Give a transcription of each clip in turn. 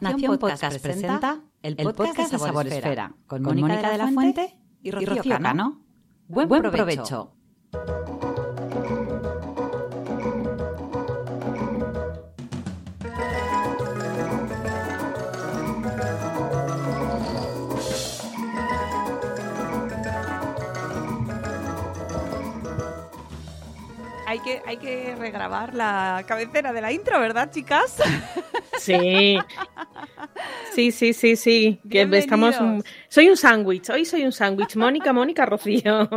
Nación, Podcast, presenta el podcast, de Sabor Esfera con Mónica de la Fuente y Rocío Cano. Buen, provecho. Hay que, hay que regrabar la cabecera de la intro, ¿verdad, chicas? Sí. Sí, sí, sí, sí. Que estamos un- Soy un sándwich. Hoy soy un sándwich. Mónica, Mónica, Rocío.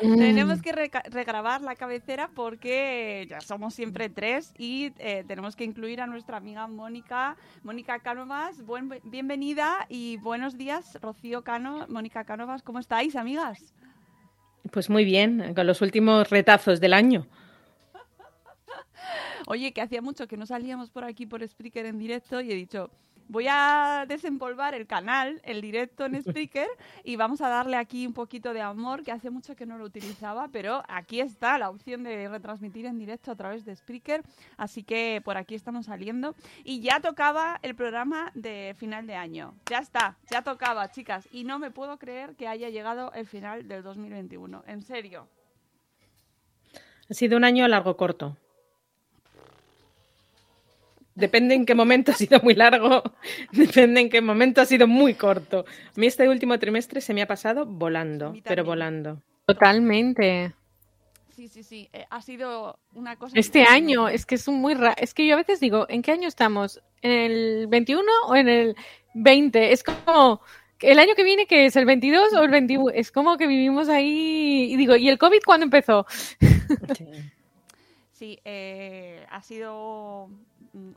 Tenemos que regrabar la cabecera porque ya somos siempre tres y eh, tenemos que incluir a nuestra amiga Mónica, Mónica Cánovas. Buen, bienvenida y buenos días, Rocío Cano, Mónica Cánovas. ¿Cómo estáis, amigas? Pues muy bien, con los últimos retazos del año. Oye, que hacía mucho que no salíamos por aquí por Spreaker en directo y he dicho, voy a desempolvar el canal, el directo en Spreaker y vamos a darle aquí un poquito de amor, que hace mucho que no lo utilizaba, pero aquí está la opción de retransmitir en directo a través de Spreaker, así que por aquí estamos saliendo. Y ya tocaba el programa de final de año. Ya está, ya tocaba, chicas. Y no me puedo creer que haya llegado el final del 2021. En serio. Ha sido un año largo corto. Depende en qué momento ha sido muy largo, depende en qué momento ha sido muy corto. A mí este último trimestre se me ha pasado volando, pero volando. Totalmente. Sí, sí, sí. eh, ha sido una cosa... Este increíble. año es que es un muy raro. Es que yo a veces digo, ¿en qué año estamos? ¿En el 21 o en el 20? Es como el año que viene, que es el 22 o el 21. Es como que vivimos ahí. Y digo, ¿y el COVID cuándo empezó? Sí. Sí, eh, ha sido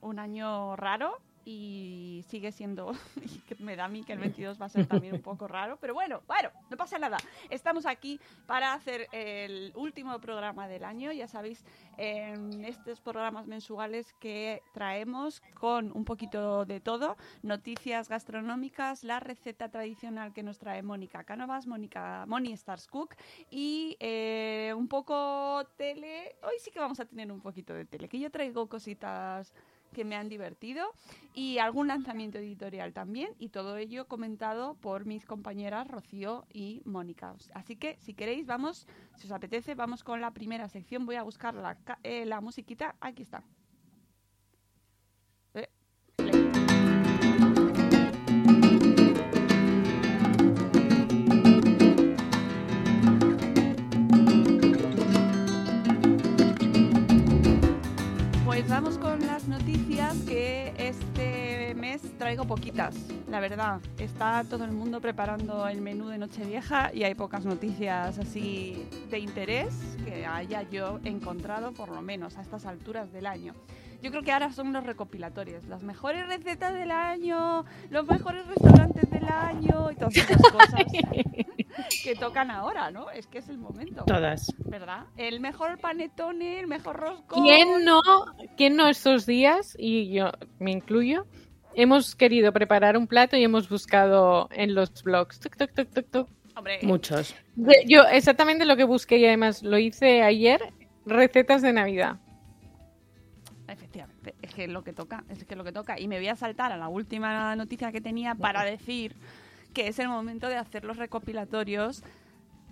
un año raro y sigue siendo, y me da a mí que el 22 va a ser también un poco raro, pero bueno, bueno, no pasa nada. Estamos aquí para hacer el último programa del año, ya sabéis, en estos programas mensuales que traemos con un poquito de todo, noticias gastronómicas, la receta tradicional que nos trae Mónica Cánovas, Mónica Moni Stars Cook y eh, un poco tele. Hoy sí que vamos a tener un poquito de tele, que yo traigo cositas que me han divertido y algún lanzamiento editorial también y todo ello comentado por mis compañeras Rocío y Mónica. Así que si queréis vamos, si os apetece, vamos con la primera sección. Voy a buscar la, eh, la musiquita. Aquí está. Eh. Pues vamos con las que este mes traigo poquitas, la verdad. Está todo el mundo preparando el menú de Nochevieja y hay pocas noticias así de interés que haya yo encontrado, por lo menos a estas alturas del año. Yo creo que ahora son los recopilatorios, las mejores recetas del año, los mejores restaurantes del año y todas esas cosas que tocan ahora, ¿no? Es que es el momento. Todas. ¿Verdad? El mejor panetone, el mejor roscón. ¿Quién no, quién no estos días, y yo me incluyo, hemos querido preparar un plato y hemos buscado en los blogs? Tuc, tuc, tuc, tuc, tuc. Hombre, Muchos. Yo exactamente lo que busqué y además lo hice ayer, recetas de Navidad. Efectivamente, es que es lo que toca, es que es lo que toca. Y me voy a saltar a la última noticia que tenía para decir que es el momento de hacer los recopilatorios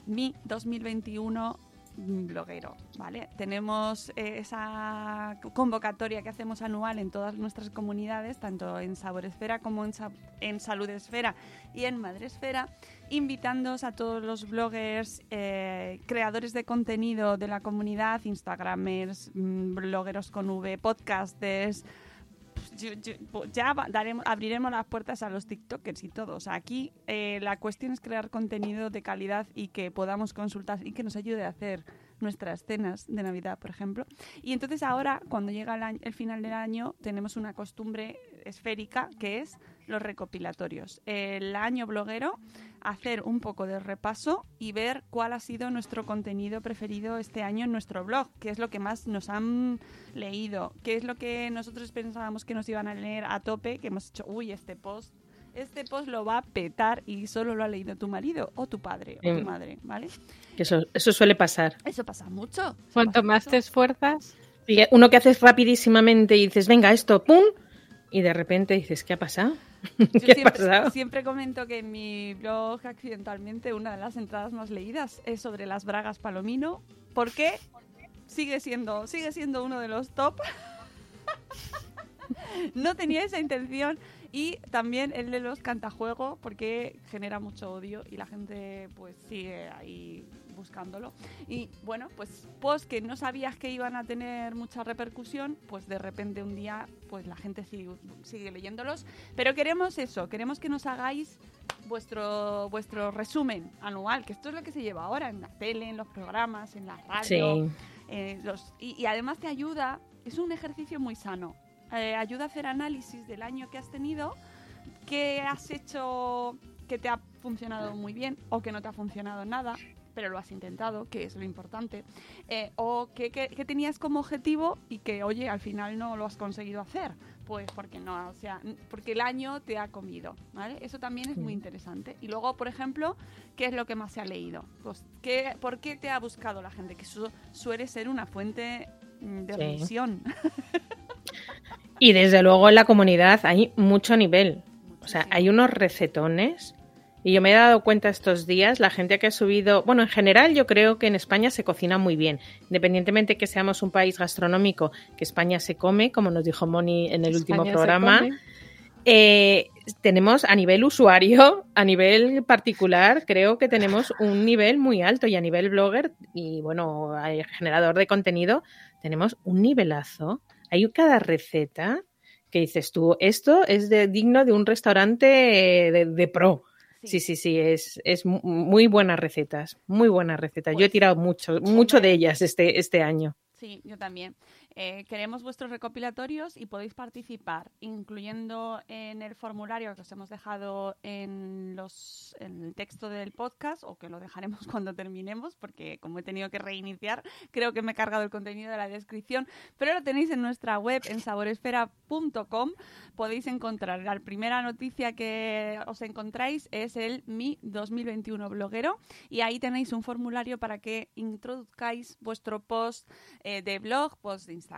mi 2021 bloguero, ¿vale? Tenemos eh, esa convocatoria que hacemos anual en todas nuestras comunidades, tanto en Saboresfera como en, Sa en Saludesfera y en Madresfera, invitándoos a todos los bloggers, eh, creadores de contenido de la comunidad, instagramers, mm, blogueros con V, podcasters, yo- yo- ya daremos, abriremos las puertas a los TikTokers y todo. O sea, aquí eh, la cuestión es crear contenido de calidad y que podamos consultar y que nos ayude a hacer nuestras cenas de Navidad, por ejemplo. Y entonces ahora, cuando llega el, año- el final del año, tenemos una costumbre esférica que es los recopilatorios. El año bloguero, hacer un poco de repaso y ver cuál ha sido nuestro contenido preferido este año en nuestro blog, qué es lo que más nos han leído, qué es lo que nosotros pensábamos que nos iban a leer a tope, que hemos hecho, uy, este post, este post lo va a petar y solo lo ha leído tu marido o tu padre o tu madre, ¿vale? Eso, eso suele pasar. Eso pasa mucho. eso Cuanto pasa más mucho. te esfuerzas, Y uno que haces rapidísimamente y dices, venga, esto, ¡pum! Y de repente dices, ¿qué ha pasado? Yo ¿Qué ha siempre, siempre comento que en mi blog accidentalmente una de las entradas más leídas es sobre las bragas palomino. ¿Por qué? Sigue siendo, sigue siendo uno de los top. no tenía esa intención. Y también el de los cantajuego, porque genera mucho odio y la gente pues sigue ahí buscándolo. Y bueno, pues post que no sabías que iban a tener mucha repercusión, pues de repente un día pues la gente sigue, sigue leyéndolos. Pero queremos eso, queremos que nos hagáis vuestro vuestro resumen anual, que esto es lo que se lleva ahora en la tele, en los programas, en la radio. Sí. Eh, los- y, y además te ayuda, es un ejercicio muy sano, eh, ayuda a hacer análisis del año que has tenido, qué has hecho que te ha funcionado muy bien o que no te ha funcionado nada, pero lo has intentado, que es lo importante, eh, o que, que- que tenías como objetivo y que, oye, al final no lo has conseguido hacer, pues porque no, o sea, porque el año te ha comido, ¿vale? Eso también es muy interesante. Y luego, por ejemplo, ¿qué es lo que más se ha leído? Pues, ¿qué, ¿por qué te ha buscado la gente? Que eso suele ser una fuente mm, de Sí. Y desde luego en la comunidad hay mucho nivel. O sea, hay unos recetones. Y yo me he dado cuenta estos días, la gente que ha subido, bueno, en general yo creo que en España se cocina muy bien, independientemente que seamos un país gastronómico, que España se come, como nos dijo Moni en el último España programa, eh, tenemos a nivel usuario, a nivel particular, creo que tenemos un nivel muy alto y a nivel blogger y bueno, hay generador de contenido, tenemos un nivelazo. Hay cada receta que dices tú, esto es de, digno de un restaurante eh, de, de pro. Sí, sí, sí, es, es mu- muy buenas recetas, muy buenas recetas. Yo he Pues, tirado mucho, mucho de ellas este, este año. Sí, yo también. Eh, queremos vuestros recopilatorios y podéis participar, incluyendo en el formulario que os hemos dejado en, los, en el texto del podcast, o que lo dejaremos cuando terminemos, porque como he tenido que reiniciar, creo que me he cargado el contenido de la descripción, pero lo tenéis en nuestra web, en saboresfera.com. Podéis encontrar, la primera noticia que os encontráis es el Mi 2021 bloguero, y ahí tenéis un formulario para que introduzcáis vuestro post eh, de blog, post de Instagram,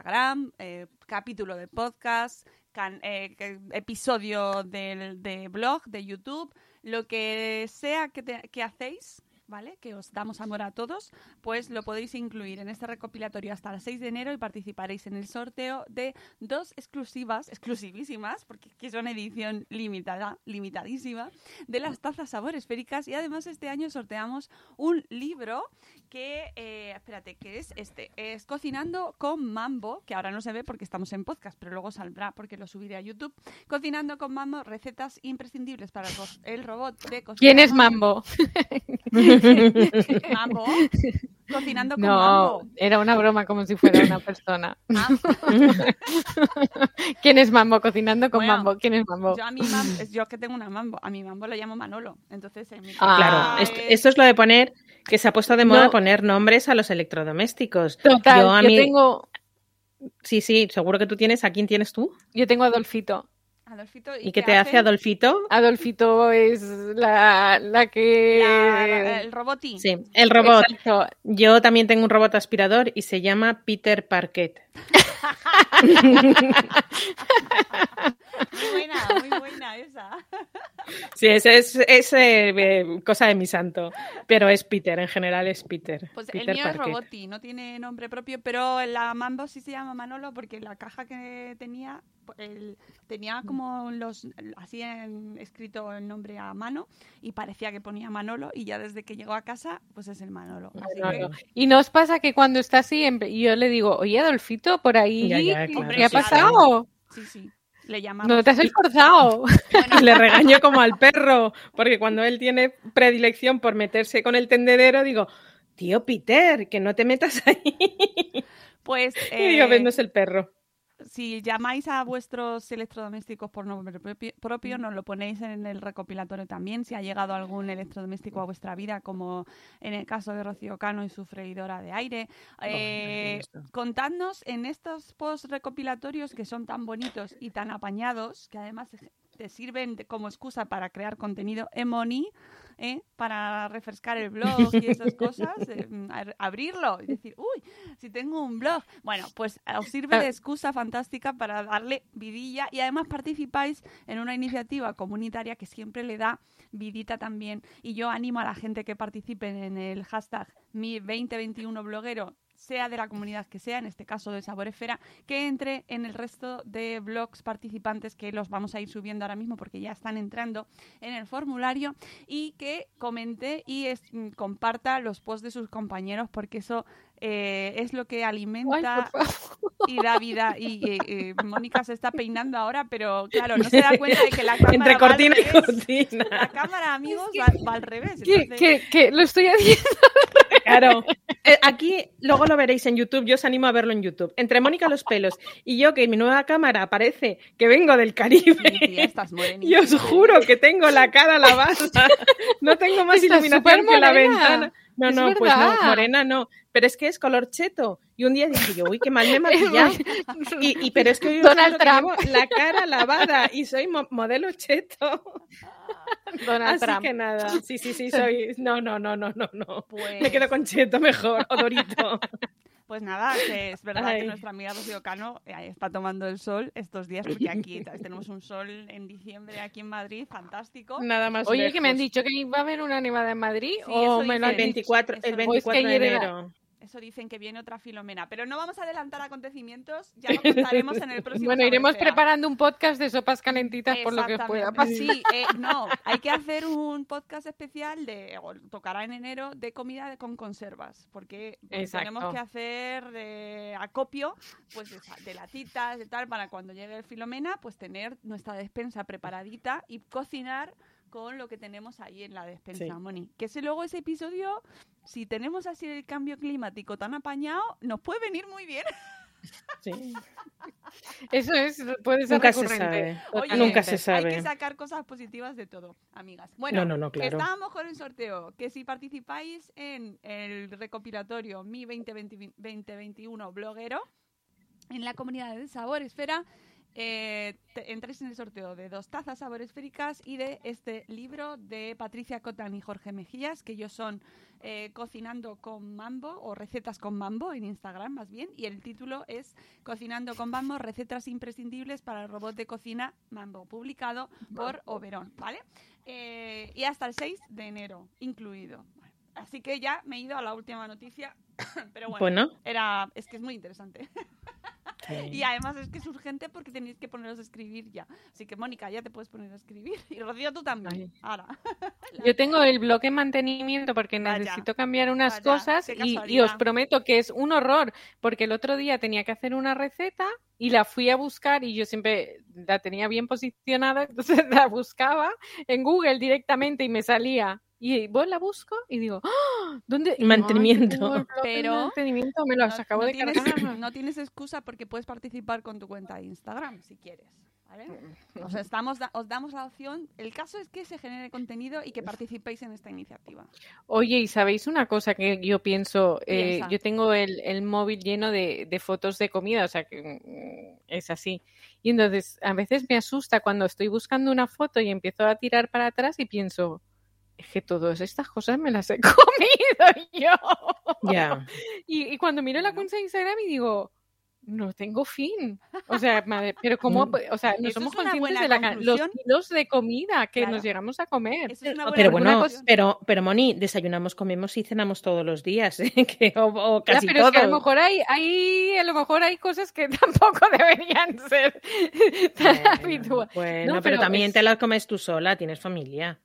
eh, capítulo de podcast, can- eh, episodio del, de blog, de YouTube, lo que sea que, te- que hacéis. ¿Vale? Que os damos amor a todos, pues lo podéis incluir en este recopilatorio hasta el 6 de enero y participaréis en el sorteo de dos exclusivas, exclusivísimas, porque aquí son edición limitada, limitadísima, de las tazas sabor esféricas y además este año sorteamos un libro que, eh, espérate, que es este, es Cocinando con Mambo, que ahora no se ve porque estamos en podcast, pero luego saldrá porque lo subiré a YouTube. Cocinando con Mambo, recetas imprescindibles para el robot de cocina. ¿Quién es Mambo? Mambo. Cocinando con No, Mambo. era una broma como si fuera una persona. ¿Quién es Mambo? Cocinando con Bueno, Mambo. ¿Quién es Mambo? yo a mi mam- es yo que tengo una Mambo, a mi Mambo lo llamo Manolo. Entonces, en mi Ah, Claro, esto, es- esto es lo de poner, que se ha puesto de moda No. poner nombres a los electrodomésticos. Total, yo yo, a mí- tengo, Sí, sí, seguro que tú tienes. ¿A quién tienes tú? yo tengo a Adolfito. Adolfito, ¿Y qué te hace Adolfito? Adolfito es la, la que... La- el roboti. Sí, el robot. Exacto. Yo también tengo un robot aspirador y se llama Peter Parquet. Muy buena, muy buena esa. Sí, ese es, es eh, eh, cosa de mi santo. Pero es Peter, en general es Peter. Pues Peter el mío es Parker. Roboti, no tiene nombre propio, pero la Mambo sí se llama Manolo porque la caja que tenía el- tenía como los así en- escrito el nombre a mano y parecía que ponía Manolo y ya desde que llegó a casa pues es el Manolo. Así que- Manolo. Y nos pasa que cuando está así, yo le digo, oye, Adolfito, por ahí, Ya, ya, claro, ¿qué ha pasado? sí, sí. Le llamamos. No te has esforzado. Le regaño como al perro, porque cuando él tiene predilección por meterse con el tendedero, digo, tío Peter, que no te metas ahí. Pues Y digo, eh, es el perro. Si llamáis a vuestros electrodomésticos por nombre propi- propio, nos lo ponéis en el recopilatorio también. Si ha llegado algún electrodoméstico a vuestra vida, como en el caso de Rocío Cano y su freidora de aire. Eh, contadnos en estos post recopilatorios que son tan bonitos y tan apañados, que además te sirven como excusa para crear contenido Emoni, ¿eh? Para refrescar el blog y esas cosas, eh, abrirlo y decir, uy, si tengo un blog. Bueno, pues eh, os sirve de excusa fantástica para darle vidilla y además participáis en una iniciativa comunitaria que siempre le da vidita también. Y yo animo a la gente que participe en el hashtag mi 2021 bloguero sea de la comunidad que sea, en este caso de Saboresfera, que entre en el resto de blogs participantes que los vamos a ir subiendo ahora mismo porque ya están entrando en el formulario y que comente y es- mm, comparta los posts de sus compañeros porque eso eh, es lo que alimenta y da vida. Y eh, eh, Mónica se está peinando ahora, pero claro, no se da cuenta de que la cámara Entre va al cortina y revés. cortina. La cámara, amigos, va, va al revés. Que, entonces- que, que lo estoy haciendo. Claro. Eh, aquí luego lo veréis en YouTube, yo os animo a verlo en YouTube. Entre Mónica los pelos y yo, que mi nueva cámara parece que vengo del Sí, Caribe. estás Y os juro que tengo la cara lavada. No tengo más Estás iluminación que la ventana. No, Es no, pues no, morena no. Pero es que es color cheto. Y un día dije yo, uy, qué mal me he maquillado. Y, y- pero es que hoy os Donald que Trump. llevo la cara lavada y soy mo- modelo cheto. Donald Así Trump. que nada, sí, sí, sí, soy. No, no, no, no, no, no. Pues, Me quedo con cheto mejor, o dorito. pues nada, que es verdad Ay. que nuestra amiga Rocío Cano eh, está tomando el sol estos días, porque aquí tenemos un sol en diciembre aquí en Madrid, fantástico. Nada más. Oye, que me han dicho que iba a haber una nevada en Madrid Sí, o me lo El han dicen. dicho. 24, Eso- el o es que 24 de era- enero. Eso dicen que viene otra Filomena, pero no vamos a adelantar acontecimientos, ya lo contaremos en el próximo. Bueno, iremos preparando un podcast de sopas calentitas por lo que pueda pasar. Sí, eh, no, hay que hacer un podcast especial de, o tocará en enero, de comida con conservas, porque Exacto. tenemos que hacer de acopio, pues de, de latitas, de tal, para cuando llegue el Filomena, pues tener nuestra despensa preparadita y cocinar con lo que tenemos ahí en la despensa, Sí. Moni. Que ese luego ese episodio, si tenemos así el cambio climático tan apañado, nos puede venir muy bien. Sí. Eso es, puede ser Nunca se recurrente. sabe. Oye, Nunca se Hay sabe. que sacar cosas positivas de todo, amigas. Bueno, No, no, no, claro. estábamos con el sorteo, que si participáis en el recopilatorio Mi 2020 2021 bloguero, en la comunidad de Sabor Esfera, eh, te- entréis en el sorteo de dos tazas sabor esféricas y de este libro de Patricia Cotan y Jorge Mejías, que ellos son eh, Cocinando con Mambo o Recetas con Mambo en Instagram más bien, y el título es Cocinando con Mambo, recetas imprescindibles para el robot de cocina Mambo, publicado por Oberón, ¿vale? Eh, y hasta el 6 de enero, incluido. Así que ya me he ido a la última noticia, pero bueno, Bueno, era, es que es muy interesante. sí. Y además es que es urgente porque tenéis que poneros a escribir ya. Así que, Mónica, ya te puedes poner a escribir. Y Rocío, tú también. Ahora. Yo tengo el bloque en mantenimiento porque Vaya. necesito cambiar unas Vaya, cosas y, y os prometo que es un horror porque el otro día tenía que hacer una receta y la fui a buscar y yo siempre la tenía bien posicionada, entonces la buscaba en Google directamente y me salía. Y vos la busco y digo, ¡Ah! ¿dónde? Y Mantenimiento. Pero mantenimiento me lo acabo no de tienes, cargar. no tienes excusa porque puedes participar con tu cuenta de Instagram si quieres. ¿vale? Os, estamos os damos la opción. El caso es que se genere contenido y que participéis en esta iniciativa. Oye, ¿y sabéis una cosa que yo pienso? Eh, yo tengo el, el móvil lleno de, de fotos de comida, o sea que mm, es así. Y entonces a veces me asusta cuando estoy buscando una foto y empiezo a tirar para atrás y pienso, que todas estas cosas me las he comido yo. Ya. Y, y cuando miro la cuenta de Instagram y digo, no tengo fin. O sea, madre, pero como, Mm. o sea, no somos conscientes de la, los kilos de comida que Claro. nos llegamos a comer. Es pero bueno, pero, pero Moni, desayunamos, comemos y cenamos todos los días, ¿eh? que, o, o Ya, casi pero todos. es que a lo mejor hay, hay, a lo mejor hay cosas que tampoco deberían ser tan Bueno, habituales. bueno, No, pero, pero también es- te las comes tú sola, tienes familia.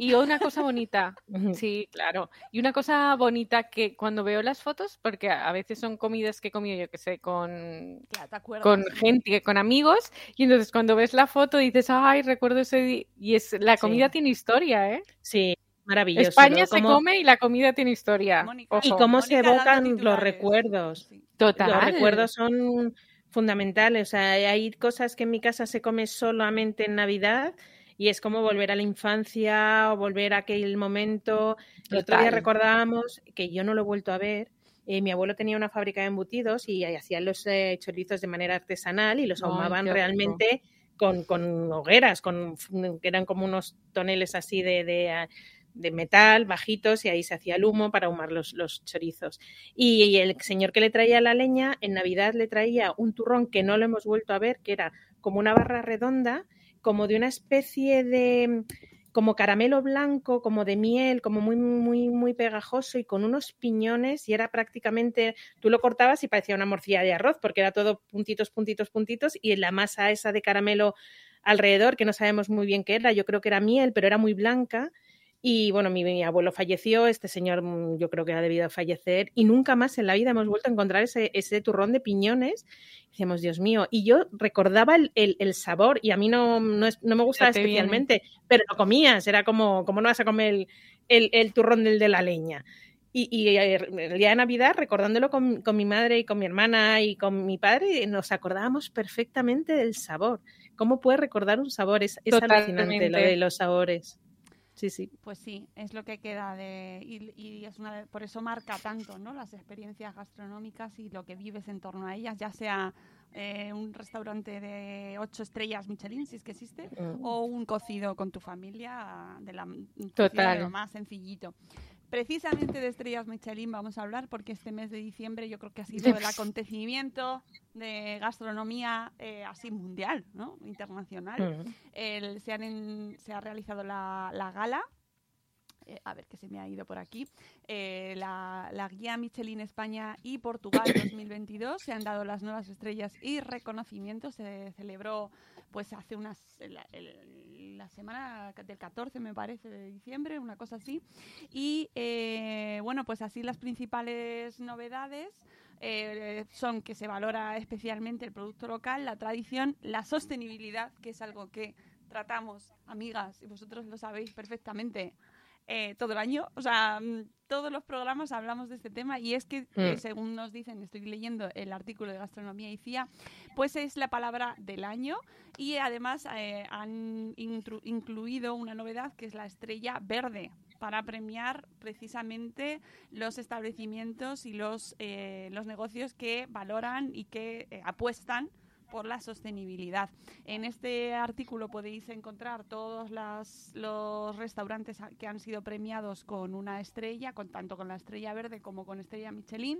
Y una cosa bonita, sí, claro. Y una cosa bonita que cuando veo las fotos, porque a veces son comidas que he comido, yo que sé, con, Claro, ¿te acuerdas? con gente, con amigos, y entonces cuando ves la foto dices, ay, recuerdo ese día. Y es, la Sí. comida tiene historia, ¿eh? Sí, maravilloso. España ¿no? se come y la comida tiene historia. Mónica, Y cómo se Mónica evocan los recuerdos. Sí. Total. Los recuerdos son fundamentales. O sea, hay cosas que en mi casa se come solamente en Navidad y es como volver a la infancia o volver a aquel momento. El otro día recordábamos que yo no lo he vuelto a ver. eh, mi abuelo tenía una fábrica de embutidos y hacían los eh, chorizos de manera artesanal y los ahumaban realmente con, con hogueras, con, que eran como unos toneles así de, de, ah, de metal bajitos y ahí se hacía el humo para ahumar los, los chorizos. Y, y el señor que le traía la leña, en Navidad le traía un turrón que no lo hemos vuelto a ver, que era como una barra redonda, como de una especie de como caramelo blanco, como de miel, como muy, muy, muy pegajoso y con unos piñones y era prácticamente, tú lo cortabas y parecía una morcilla de arroz porque era todo puntitos, puntitos, puntitos y la masa esa de caramelo alrededor, que no sabemos muy bien qué era, yo creo que era miel, pero era muy blanca. Y bueno, mi, mi abuelo falleció, este señor mm, yo creo que ha debido fallecer y nunca más en la vida hemos vuelto a encontrar ese, ese turrón de piñones. Decíamos, Dios mío, y yo recordaba el, el- el sabor y a mí no, no, es- no me gustaba especialmente, pero lo comías, era como, como no vas a comer el, el- turrón del de la leña. Y, y eh, el día de Navidad, recordándolo con, con mi madre y con mi hermana y con mi padre, nos acordábamos perfectamente del sabor. ¿Cómo puedes recordar un sabor? Es, es alucinante lo de los sabores. Sí, sí. Pues sí, es lo que queda de y, y es una de- por eso marca tanto, ¿no? Las experiencias gastronómicas y lo que vives en torno a ellas, ya sea eh, un restaurante de ocho estrellas Michelin, si es que existe, Mm. o un cocido con tu familia de la cocido de Total. lo más sencillito. Precisamente de estrellas Michelin vamos a hablar porque este mes de diciembre yo creo que ha sido el acontecimiento de gastronomía eh, así mundial, ¿no? Internacional. Mm. El- se, han en- se ha realizado la, la gala. eh, a ver que se me ha ido por aquí. eh, la, la guía Michelin España y Portugal 2022 se han dado las nuevas estrellas y reconocimientos. Se celebró pues hace unas el- la semana del 14 me parece de diciembre, una cosa así. Y eh, bueno, pues así las principales novedades eh, son que se valora especialmente el producto local, la tradición, la sostenibilidad, que es algo que tratamos, amigas, y vosotros lo sabéis perfectamente, eh, todo el año. O sea, mm, todos los programas hablamos de este tema y es que, eh, Mm. según nos dicen, estoy leyendo el artículo de Gastronomía y CIA, pues es la palabra del año y además eh, han incluido una novedad que es la estrella verde para premiar precisamente los establecimientos y los, eh, los negocios que valoran y que eh, apuestan por la sostenibilidad. En este artículo podéis encontrar todos las- los restaurantes que han sido premiados con una estrella, con, tanto con la estrella verde como con estrella Michelin.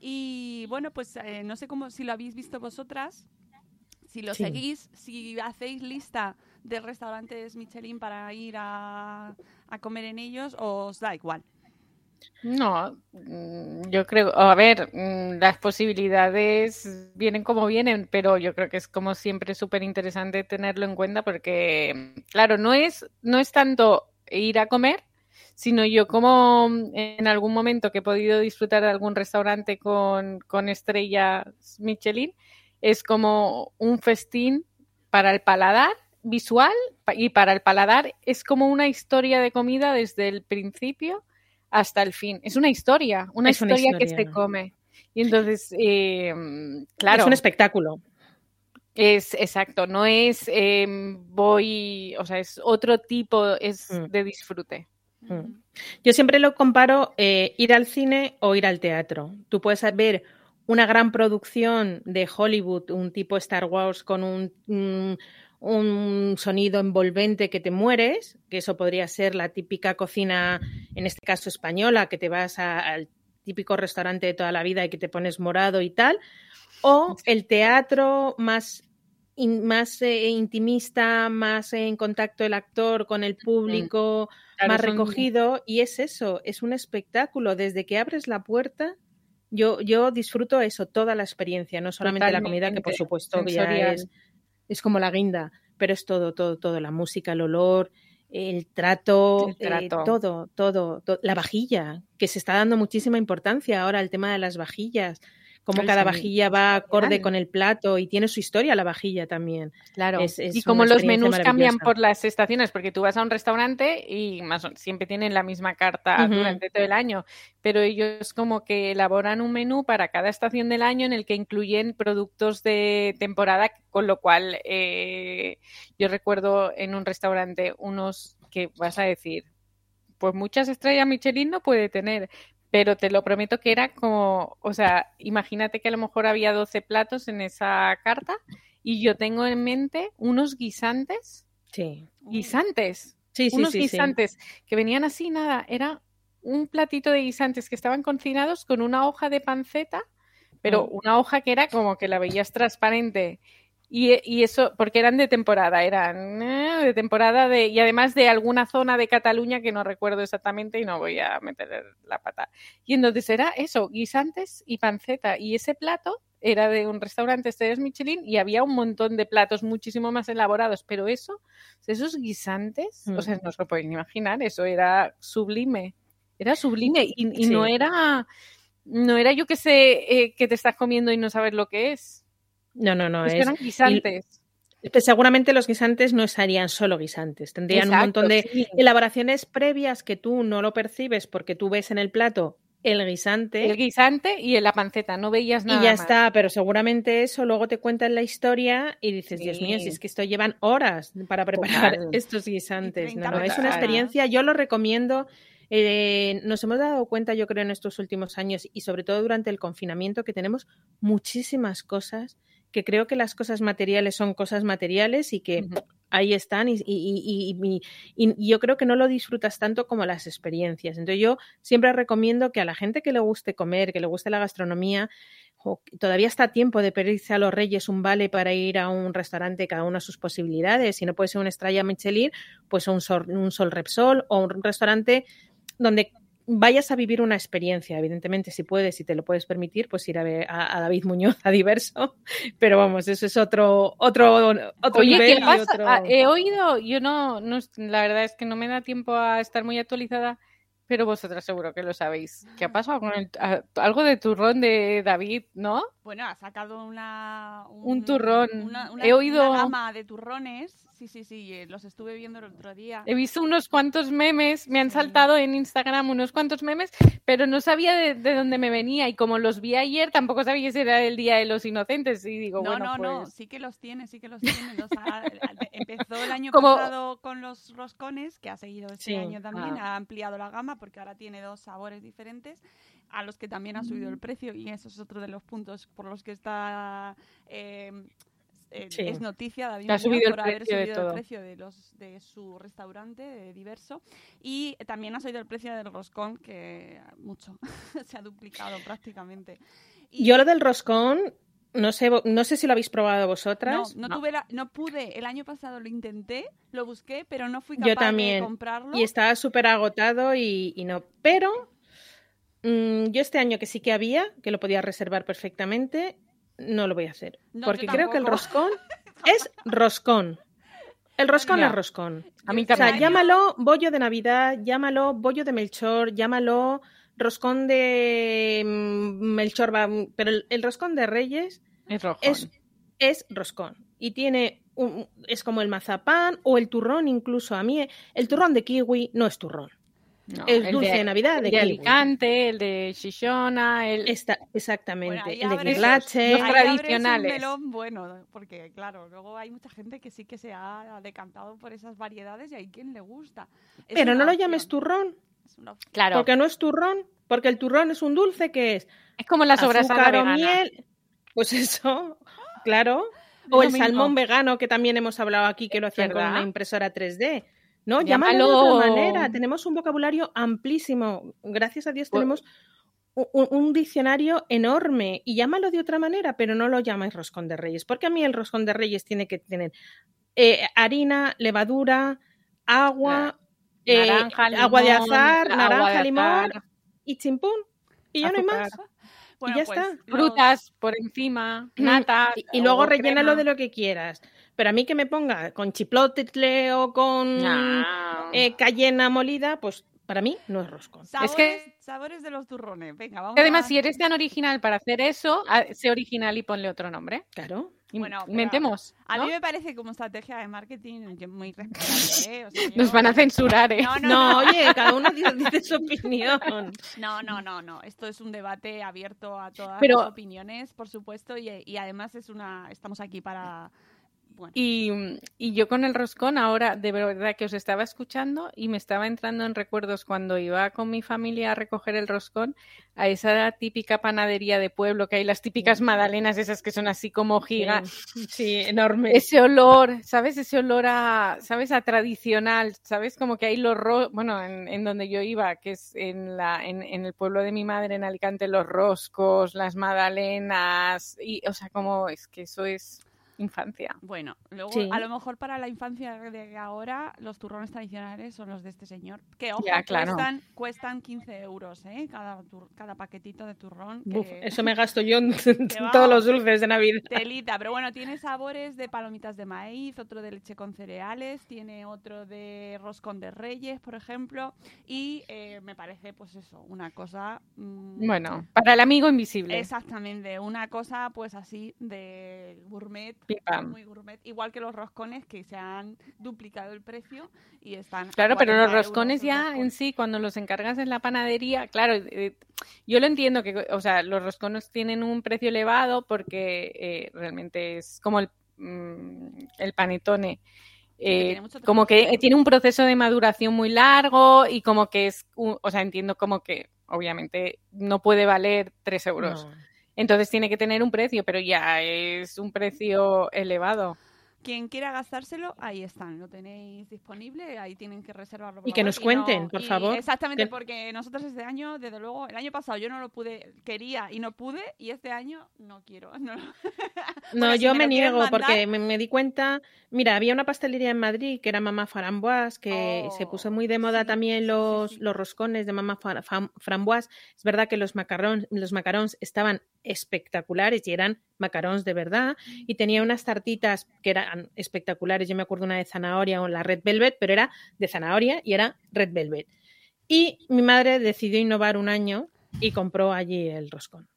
Y bueno, pues eh, no sé cómo si lo habéis visto vosotras, si lo Sí. seguís, si hacéis lista de restaurantes Michelin para ir a, a comer en ellos, os da igual. No, mm, yo creo, a ver, mm, las posibilidades vienen como vienen, pero yo creo que es como siempre súper interesante tenerlo en cuenta porque, claro, no es, no es tanto ir a comer, sino yo como en algún momento que he podido disfrutar de algún restaurante con, con estrellas Michelin, es como un festín para el paladar visual y para el paladar es como una historia de comida desde el principio hasta el fin. Es una historia, una, Es una historia, que se come. Y entonces, eh, claro, Es un espectáculo. es exacto, no es eh, voy, o sea, es otro tipo, es Mm. de disfrute. Mm. Yo siempre lo comparo eh, ir al cine o ir al teatro. Tú puedes ver una gran producción de Hollywood, un tipo Star Wars con un, un- un sonido envolvente que te mueres, que eso podría ser la típica cocina, en este caso española, que te vas a- al típico restaurante de toda la vida y que te pones morado y tal. O el teatro más, in- más eh, intimista, más en contacto el actor con el público, Claro, más son- recogido. Y es eso, es un espectáculo. Desde que abres la puerta, yo, yo disfruto eso, toda la experiencia, no solamente la comida, que por supuesto ya es, es como la guinda, pero es todo, todo, todo, la música, el olor, el trato, El eh, trato. todo, todo, to- la vajilla, que se está dando muchísima importancia ahora el tema de las vajillas, cómo cada vajilla va acorde con el plato y tiene su historia la vajilla también. Claro. Es- es y como los menús cambian por las estaciones, porque tú vas a un restaurante y más siempre tienen la misma carta durante todo el año, pero ellos como que elaboran un menú para cada estación del año en el que incluyen productos de temporada, con lo cual eh, yo recuerdo en un restaurante unos que vas a decir, pues muchas estrellas Michelin no puede tener, pero te lo prometo que era como, o sea, imagínate que a lo mejor había 12 platos en esa carta y yo tengo en mente unos guisantes, Sí, guisantes, sí, sí. unos sí, guisantes que venían así, nada, era un platito de guisantes que estaban cocinados con una hoja de panceta, pero Mm. una hoja que era como que la veías transparente. Y, y eso, porque eran de temporada, eran eh, de temporada de, y además de alguna zona de Cataluña que no recuerdo exactamente y no voy a meter la pata. Y entonces era eso, guisantes y panceta. Y ese plato era de un restaurante Estrellas Michelin y había un montón de platos muchísimo más elaborados, pero eso, esos guisantes, Mm. o sea, no os lo podéis imaginar, eso era sublime. Era sublime y, y Sí. no era, no era yo que sé eh, que te estás comiendo y no sabes lo que es. No, no, no. Es eran guisantes. pues seguramente los guisantes no serían solo guisantes, tendrían un montón de sí. elaboraciones previas que tú no lo percibes porque tú ves en el plato el guisante El guisante y la panceta, no veías nada y ya más. está, pero seguramente eso luego te cuentan la historia y dices, Dios mío, si es que esto llevan horas para preparar Total. estos guisantes. No, 30 no, es una experiencia, yo lo recomiendo. Eh, nos hemos dado cuenta, yo creo, en estos últimos años y sobre todo durante el confinamiento que tenemos muchísimas cosas, que creo que las cosas materiales son cosas materiales y que ahí están y, y- y- y- yo creo que no lo disfrutas tanto como las experiencias. Entonces yo siempre recomiendo que a la gente que le guste comer, que le guste la gastronomía, todavía está a tiempo de pedirse a los reyes un vale para ir a un restaurante cada uno a sus posibilidades. Si no puede ser una estrella Michelin, pues un sol, un sol Repsol o un restaurante donde vayas a vivir una experiencia. Evidentemente, si puedes, si te lo puedes permitir, pues ir a ver a, a David Muñoz a Diverso. Pero vamos, eso es otro, otro, otro Oye, nivel ¿qué y pasa? otro- Ah, He oído, yo no, no, la verdad es que no me da tiempo a estar muy actualizada, pero vosotras seguro que lo sabéis. ¿Qué ha pasado con el, a- algo de turrón de David, no? Bueno, ha sacado una, Un turrón. Una, una- He oído- una gama de turrones. Sí, sí, sí, eh, los estuve viendo el otro día. He visto unos cuantos memes, me han saltado en Instagram unos cuantos memes, pero no sabía de, de dónde me venía y como los vi ayer tampoco sabía si era el Día de los Inocentes y digo, no, bueno, no, no, pues... sí que los tiene, sí que los tiene. los ha- empezó el año Como- pasado con los roscones, que ha seguido este Sí. año también, Ah. ha ampliado la gama porque ahora tiene dos sabores diferentes a los que también ha subido el precio y eso es otro de los puntos por los que está eh, eh, Sí. es noticia David Ha subido el por haber de subido el todo. precio de los de su restaurante de diverso y también ha subido el precio del roscón que mucho se ha duplicado prácticamente Y- Yo lo del roscón, no sé, no sé si lo habéis probado no, vosotras. no, tuve la- no pude. El año pasado lo intenté, lo busqué, pero no fui Yo capaz de también. comprarlo. Y estaba súper agotado y, y no. Pero mm, yo este año que sí que había, que lo podía reservar perfectamente, no lo voy a hacer. No, porque creo que el roscón es roscón. El roscón es roscón. A mí O sea, llámalo bollo de Navidad, llámalo bollo de Melchor, llámalo roscón de mm, Melchor, va- pero el, el roscón de Reyes es, es roscón y tiene un- es como el mazapán o el turrón incluso a mí el turrón de kiwi no es turrón No, el dulce de, Navidad el de, Alicante, el de Shishona, el... Está, exactamente Bueno, el de guirlache los ahí abres un tradicionales. melón bueno, porque claro, luego hay mucha gente que sí que se ha decantado por esas variedades y hay quien le gusta. Es pero no lo llames turrón. Claro, porque no es turrón porque el turrón es un dulce que es es como la sobrasada azúcar o vegana. miel pues eso claro o el mismo. salmón vegano que también hemos hablado aquí que lo hacían con una impresora 3D no llámalo de otra manera tenemos un vocabulario amplísimo gracias a Dios Pues- tenemos un, un diccionario enorme y llámalo de otra manera, pero no lo llamáis roscón de reyes, porque a mí el roscón de reyes tiene que tener eh, harina, levadura, agua, eh, Naranja, agua de limón, azar, agua naranja, limón y chimpún. Y ya no hay más. Bueno, ya pues, está. Frutas por encima, nata. Y, y luego rellénalo crema. de lo que quieras. Pero a mí que me ponga con chiplotle o con No. eh, cayena molida, pues para mí no es roscón. Sabores, Es que- sabores de los turrones. Venga, vamos Y Además, a... si eres tan original para hacer eso, ah, sé original y ponle otro nombre. Claro. Bueno, Inventemos. A ¿no? mí me parece como estrategia de marketing muy respetable, ¿eh? O sea, Nos van a censurar, ¿eh? No, no, No, no. oye, cada uno dice, dice su opinión. No, no, no, no. Esto es un debate abierto a todas Pero- las opiniones, por supuesto, y, y además es una, estamos aquí para, bueno, Y, y yo con el roscón ahora, de verdad que os estaba escuchando y me estaba entrando en recuerdos cuando iba con mi familia a recoger el roscón a esa típica panadería de pueblo que hay las típicas magdalenas esas que son así como gigas. Sí, enorme. Ese olor, ¿sabes? Ese olor a, ¿sabes? A tradicional, ¿sabes? Como que hay los ro bueno, en, en donde yo iba, que es en, la, en, en el pueblo de mi madre, en Alicante, los roscos, las magdalenas, y, o sea, como es que eso es infancia. bueno. Luego, Sí. a lo mejor para la infancia de ahora, los turrones tradicionales son los de este señor. Que, ojo, Ya, claro. cuestan, cuestan 15 euros, ¿eh? Cada, cada paquetito de turrón. Que- eso me gasto yo en todos los dulces de Navidad. Telita, pero bueno, tiene sabores de palomitas de maíz, otro de leche con cereales, tiene otro de roscón de reyes, por ejemplo, y eh, me parece, pues eso, una cosa... mm, Bueno, para el amigo invisible. Exactamente, una cosa pues así de gourmet, Muy gourmet, igual que los roscones que se han duplicado el precio y están... a Claro, pero los 40 euros roscones ya roscón. en sí, cuando los encargas en la panadería, claro, eh, yo lo entiendo que, o sea, los roscones tienen un precio elevado porque eh, realmente es como el, mm, el panetone. eh, como que eh, tiene un proceso de maduración muy largo y como que es, un- o sea, entiendo como que obviamente no puede valer 3 euros. No. Entonces tiene que tener un precio, pero ya es un precio elevado. Quien quiera gastárselo, ahí están, lo tenéis disponible, ahí tienen que reservarlo. por Y que nos cuenten, por favor, Exactamente, que- porque nosotros este año, desde luego, el año pasado yo no lo pude, quería y no pude, y este año no quiero. No, No, Porque si yo me niego mandar- porque me, me di cuenta, mira, había una pastelería en Madrid que era Mamá Framboise, que se puso muy de moda sí, también sí, los, sí. los roscones de Mamá Framboise. Es verdad que los macarrons, los macarons estaban espectaculares y eran macarons de verdad y tenía unas tartitas que eran espectaculares. Yo me acuerdo una de zanahoria o la Red Velvet, pero era de zanahoria y era Red Velvet. Y mi madre decidió innovar un año y compró allí el roscón.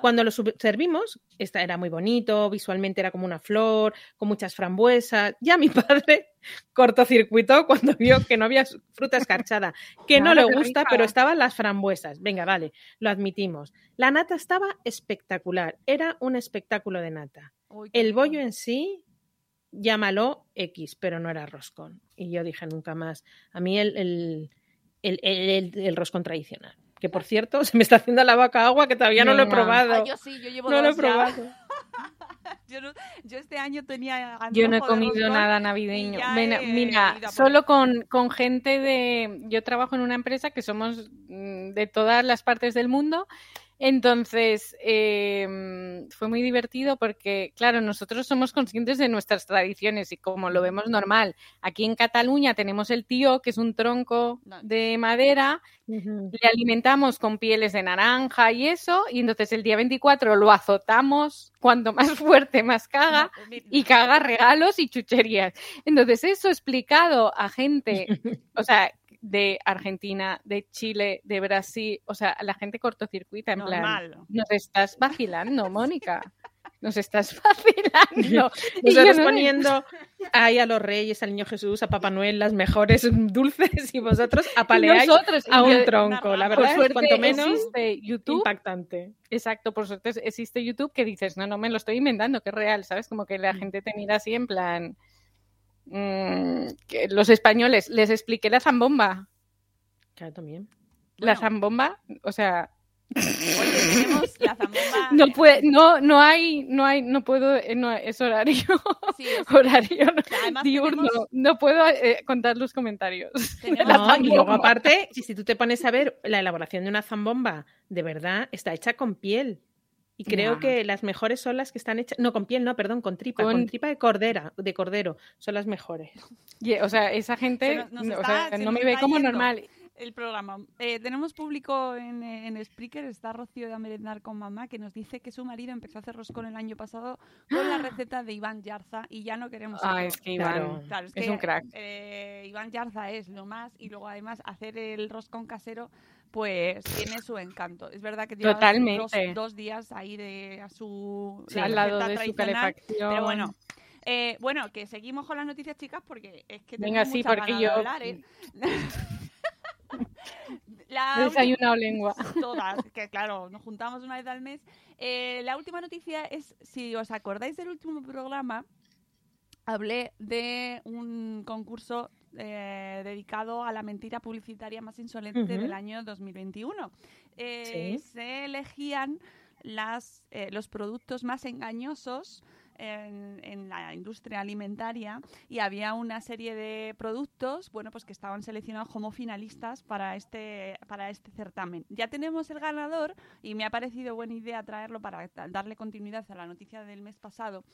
Cuando lo servimos, esta era muy bonito, visualmente era como una flor, con muchas frambuesas. Ya mi padre cortocircuitó cuando vio que no había fruta escarchada, que no Claro, le gusta, pero estaban las frambuesas. Venga, vale, lo admitimos. La nata estaba espectacular, era un espectáculo de nata. El bollo en sí, llámalo X, pero no era roscón. Y yo dije nunca más. A mí el, el, el, el- el- el roscón tradicional. Que por cierto, se me está haciendo la vaca agua que todavía no lo he probado. Ah, yo sí, yo llevo no lo he ya. probado. Yo, no- yo este año tenía Yo no he comido roscón nada navideño. ya Ven- he mira, solo con, con gente de... Yo trabajo en una empresa que somos mm, de todas las partes del mundo. Entonces, eh, fue muy divertido porque, claro, nosotros somos conscientes de nuestras tradiciones y como lo vemos normal, aquí en Cataluña tenemos el tío, que es un tronco de madera, le alimentamos con pieles de naranja y eso, y entonces el día 24 lo azotamos, cuanto más fuerte, más caga, pues y caga regalos y chucherías. Entonces, eso explicado a gente, o sea, de Argentina, de Chile, de Brasil, o sea, la gente cortocircuita, en plan, nos estás vacilando, Mónica. Nos estás vacilando. Nosotros no- poniendo ahí a los reyes, al niño Jesús, a Papá Noel, las mejores dulces y vosotros y apaleáis nosotros, a un yo- tronco. La Por por verdad es suerte cuanto menos existe YouTube impactante. Exacto, por suerte existe YouTube que dices, no, no me lo estoy inventando, que es real, ¿sabes? Como que la Mm. gente te mira así en plan... mm, que los españoles, les expliqué la zambomba. Claro, también. La Bueno. zambomba, o sea, Oye, tenemos la zambomba. No puede, no, no hay, no hay, no puedo, eh, no, es horario, Sí, es- horario diurno. tenemos- No puedo eh, contar los comentarios. No, y luego aparte, si, si tú te pones a ver la elaboración de una zambomba, de verdad, está hecha con piel. Y creo que las mejores son las que están hechas, no con piel, no, perdón, con tripa, con, Con- tripa de cordera, de cordero, son las mejores. O sea, esa gente Se nos- nos no, o está- sea, se no me ve como normal. el programa. Eh, tenemos público en, en Spreaker, está Rocío de A Merendar con Mamá, que nos dice que su marido empezó a hacer roscón el año pasado con la receta de Iván Yarza y ya no queremos Ah, es que Iván Claro. Claro, es, que, un crack. eh, Iván Yarza es lo más y luego además hacer el roscón casero pues tiene su encanto. Es verdad que lleva dos, días ahí de a su Sí, la al lado de su calefacción. Pero bueno, eh, bueno, que seguimos con las noticias, chicas, porque es que Venga, tenemos sí, muchas porque ganas de yo- hablar, ¿eh? La Desayunado lengua. Todas, que claro, nos juntamos una vez al mes. Eh, la última noticia es, si os acordáis del último programa, hablé de un concurso eh, dedicado a la mentira publicitaria más insolente del año 2021. Eh, Sí. Se elegían las, eh, los productos más engañosos en, en la industria alimentaria y había una serie de productos bueno pues que estaban seleccionados como finalistas para este para este certamen. Ya tenemos el ganador y me ha parecido buena idea traerlo para darle continuidad a la noticia del mes pasado.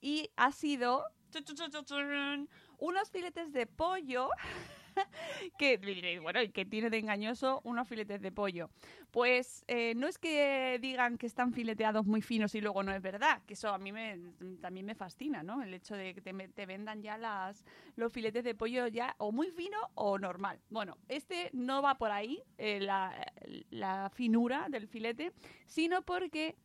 Y ha sido unos filetes de pollo que bueno, ¿y tiene de engañoso unos filetes de pollo? Pues eh, no es que digan que están fileteados muy finos y luego no es verdad, que eso a mí me, también me fascina, ¿no? El hecho de que te vendan ya las, los filetes de pollo ya o muy fino o normal. Bueno, este no va por ahí, eh, la, la finura del filete, sino porque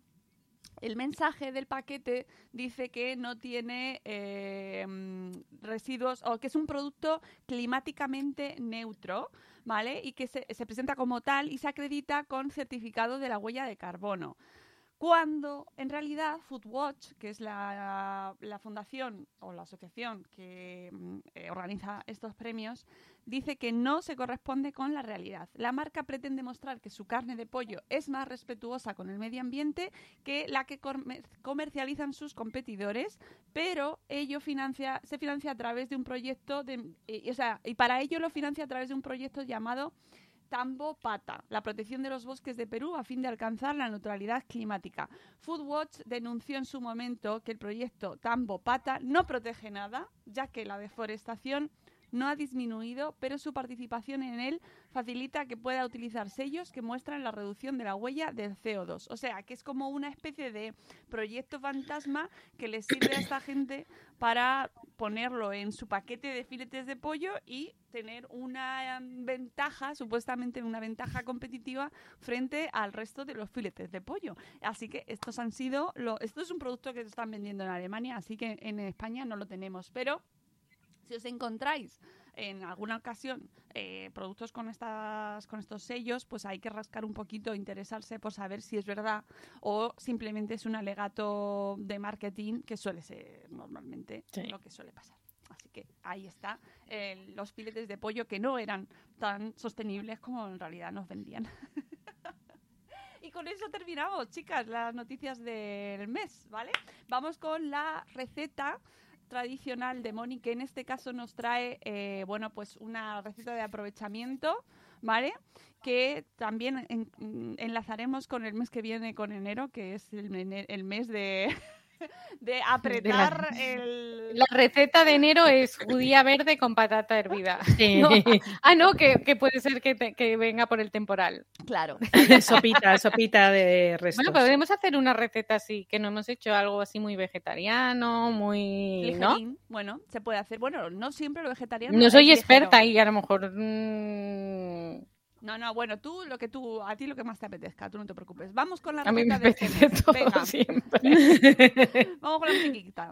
el mensaje del paquete dice que no tiene eh, residuos o que es un producto climáticamente neutro, ¿vale? Y que se, se presenta como tal y se acredita con certificado de la huella de carbono. Cuando en realidad Foodwatch, que es la, fundación o la asociación que mm, eh, organiza estos premios, dice que no se corresponde con la realidad. La marca pretende mostrar que su carne de pollo es más respetuosa con el medio ambiente que la que comer- comercializan sus competidores, pero ello financia, se financia a través de un proyecto de, eh, o sea, y para ello lo financia a través de un proyecto llamado Tambo Pata, la protección de los bosques de Perú a fin de alcanzar la neutralidad climática. Foodwatch denunció en su momento que el proyecto Tambo Pata no protege nada, ya que la deforestación no ha disminuido, pero su participación en él facilita que pueda utilizar sellos que muestran la reducción de la huella del CO2. O sea, que es como una especie de proyecto fantasma que les sirve a esta gente para ponerlo en su paquete de filetes de pollo y tener una ventaja, supuestamente una ventaja competitiva frente al resto de los filetes de pollo. Así que estos han sido, lo, esto es un producto que se están vendiendo en Alemania, así que en España no lo tenemos, pero si os encontráis en alguna ocasión eh, productos con estas con estos sellos, pues hay que rascar un poquito, interesarse por saber si es verdad o simplemente es un alegato de marketing que suele ser normalmente Sí. lo que suele pasar. Así que ahí está eh, los filetes de pollo que no eran tan sostenibles como en realidad nos vendían. Y con eso terminamos, chicas, las noticias del mes, ¿vale? Vamos con la receta tradicional de Moni, que en este caso nos trae, eh, bueno, pues una receta de aprovechamiento, ¿vale? Que también en- enlazaremos con el mes que viene, con enero, que es el, el mes de, de apretar el... La receta de enero es judía verde con patata hervida. Sí. No. Ah, no, que, que puede ser que, te- que venga por el temporal. Claro. sopita, sopita de restos. Bueno, podemos hacer una receta así, que no hemos hecho algo así muy vegetariano, muy... ¿no? Ligerín. Bueno, se puede hacer. Bueno, no siempre lo vegetariano. No soy ligero. experta y a lo mejor... mm, No, no, bueno, tú lo que tú, a ti lo que más te apetezca, tú no te preocupes. Vamos con la a mí me de este apetece mes. todo Venga, siempre. vamos con la musiquita.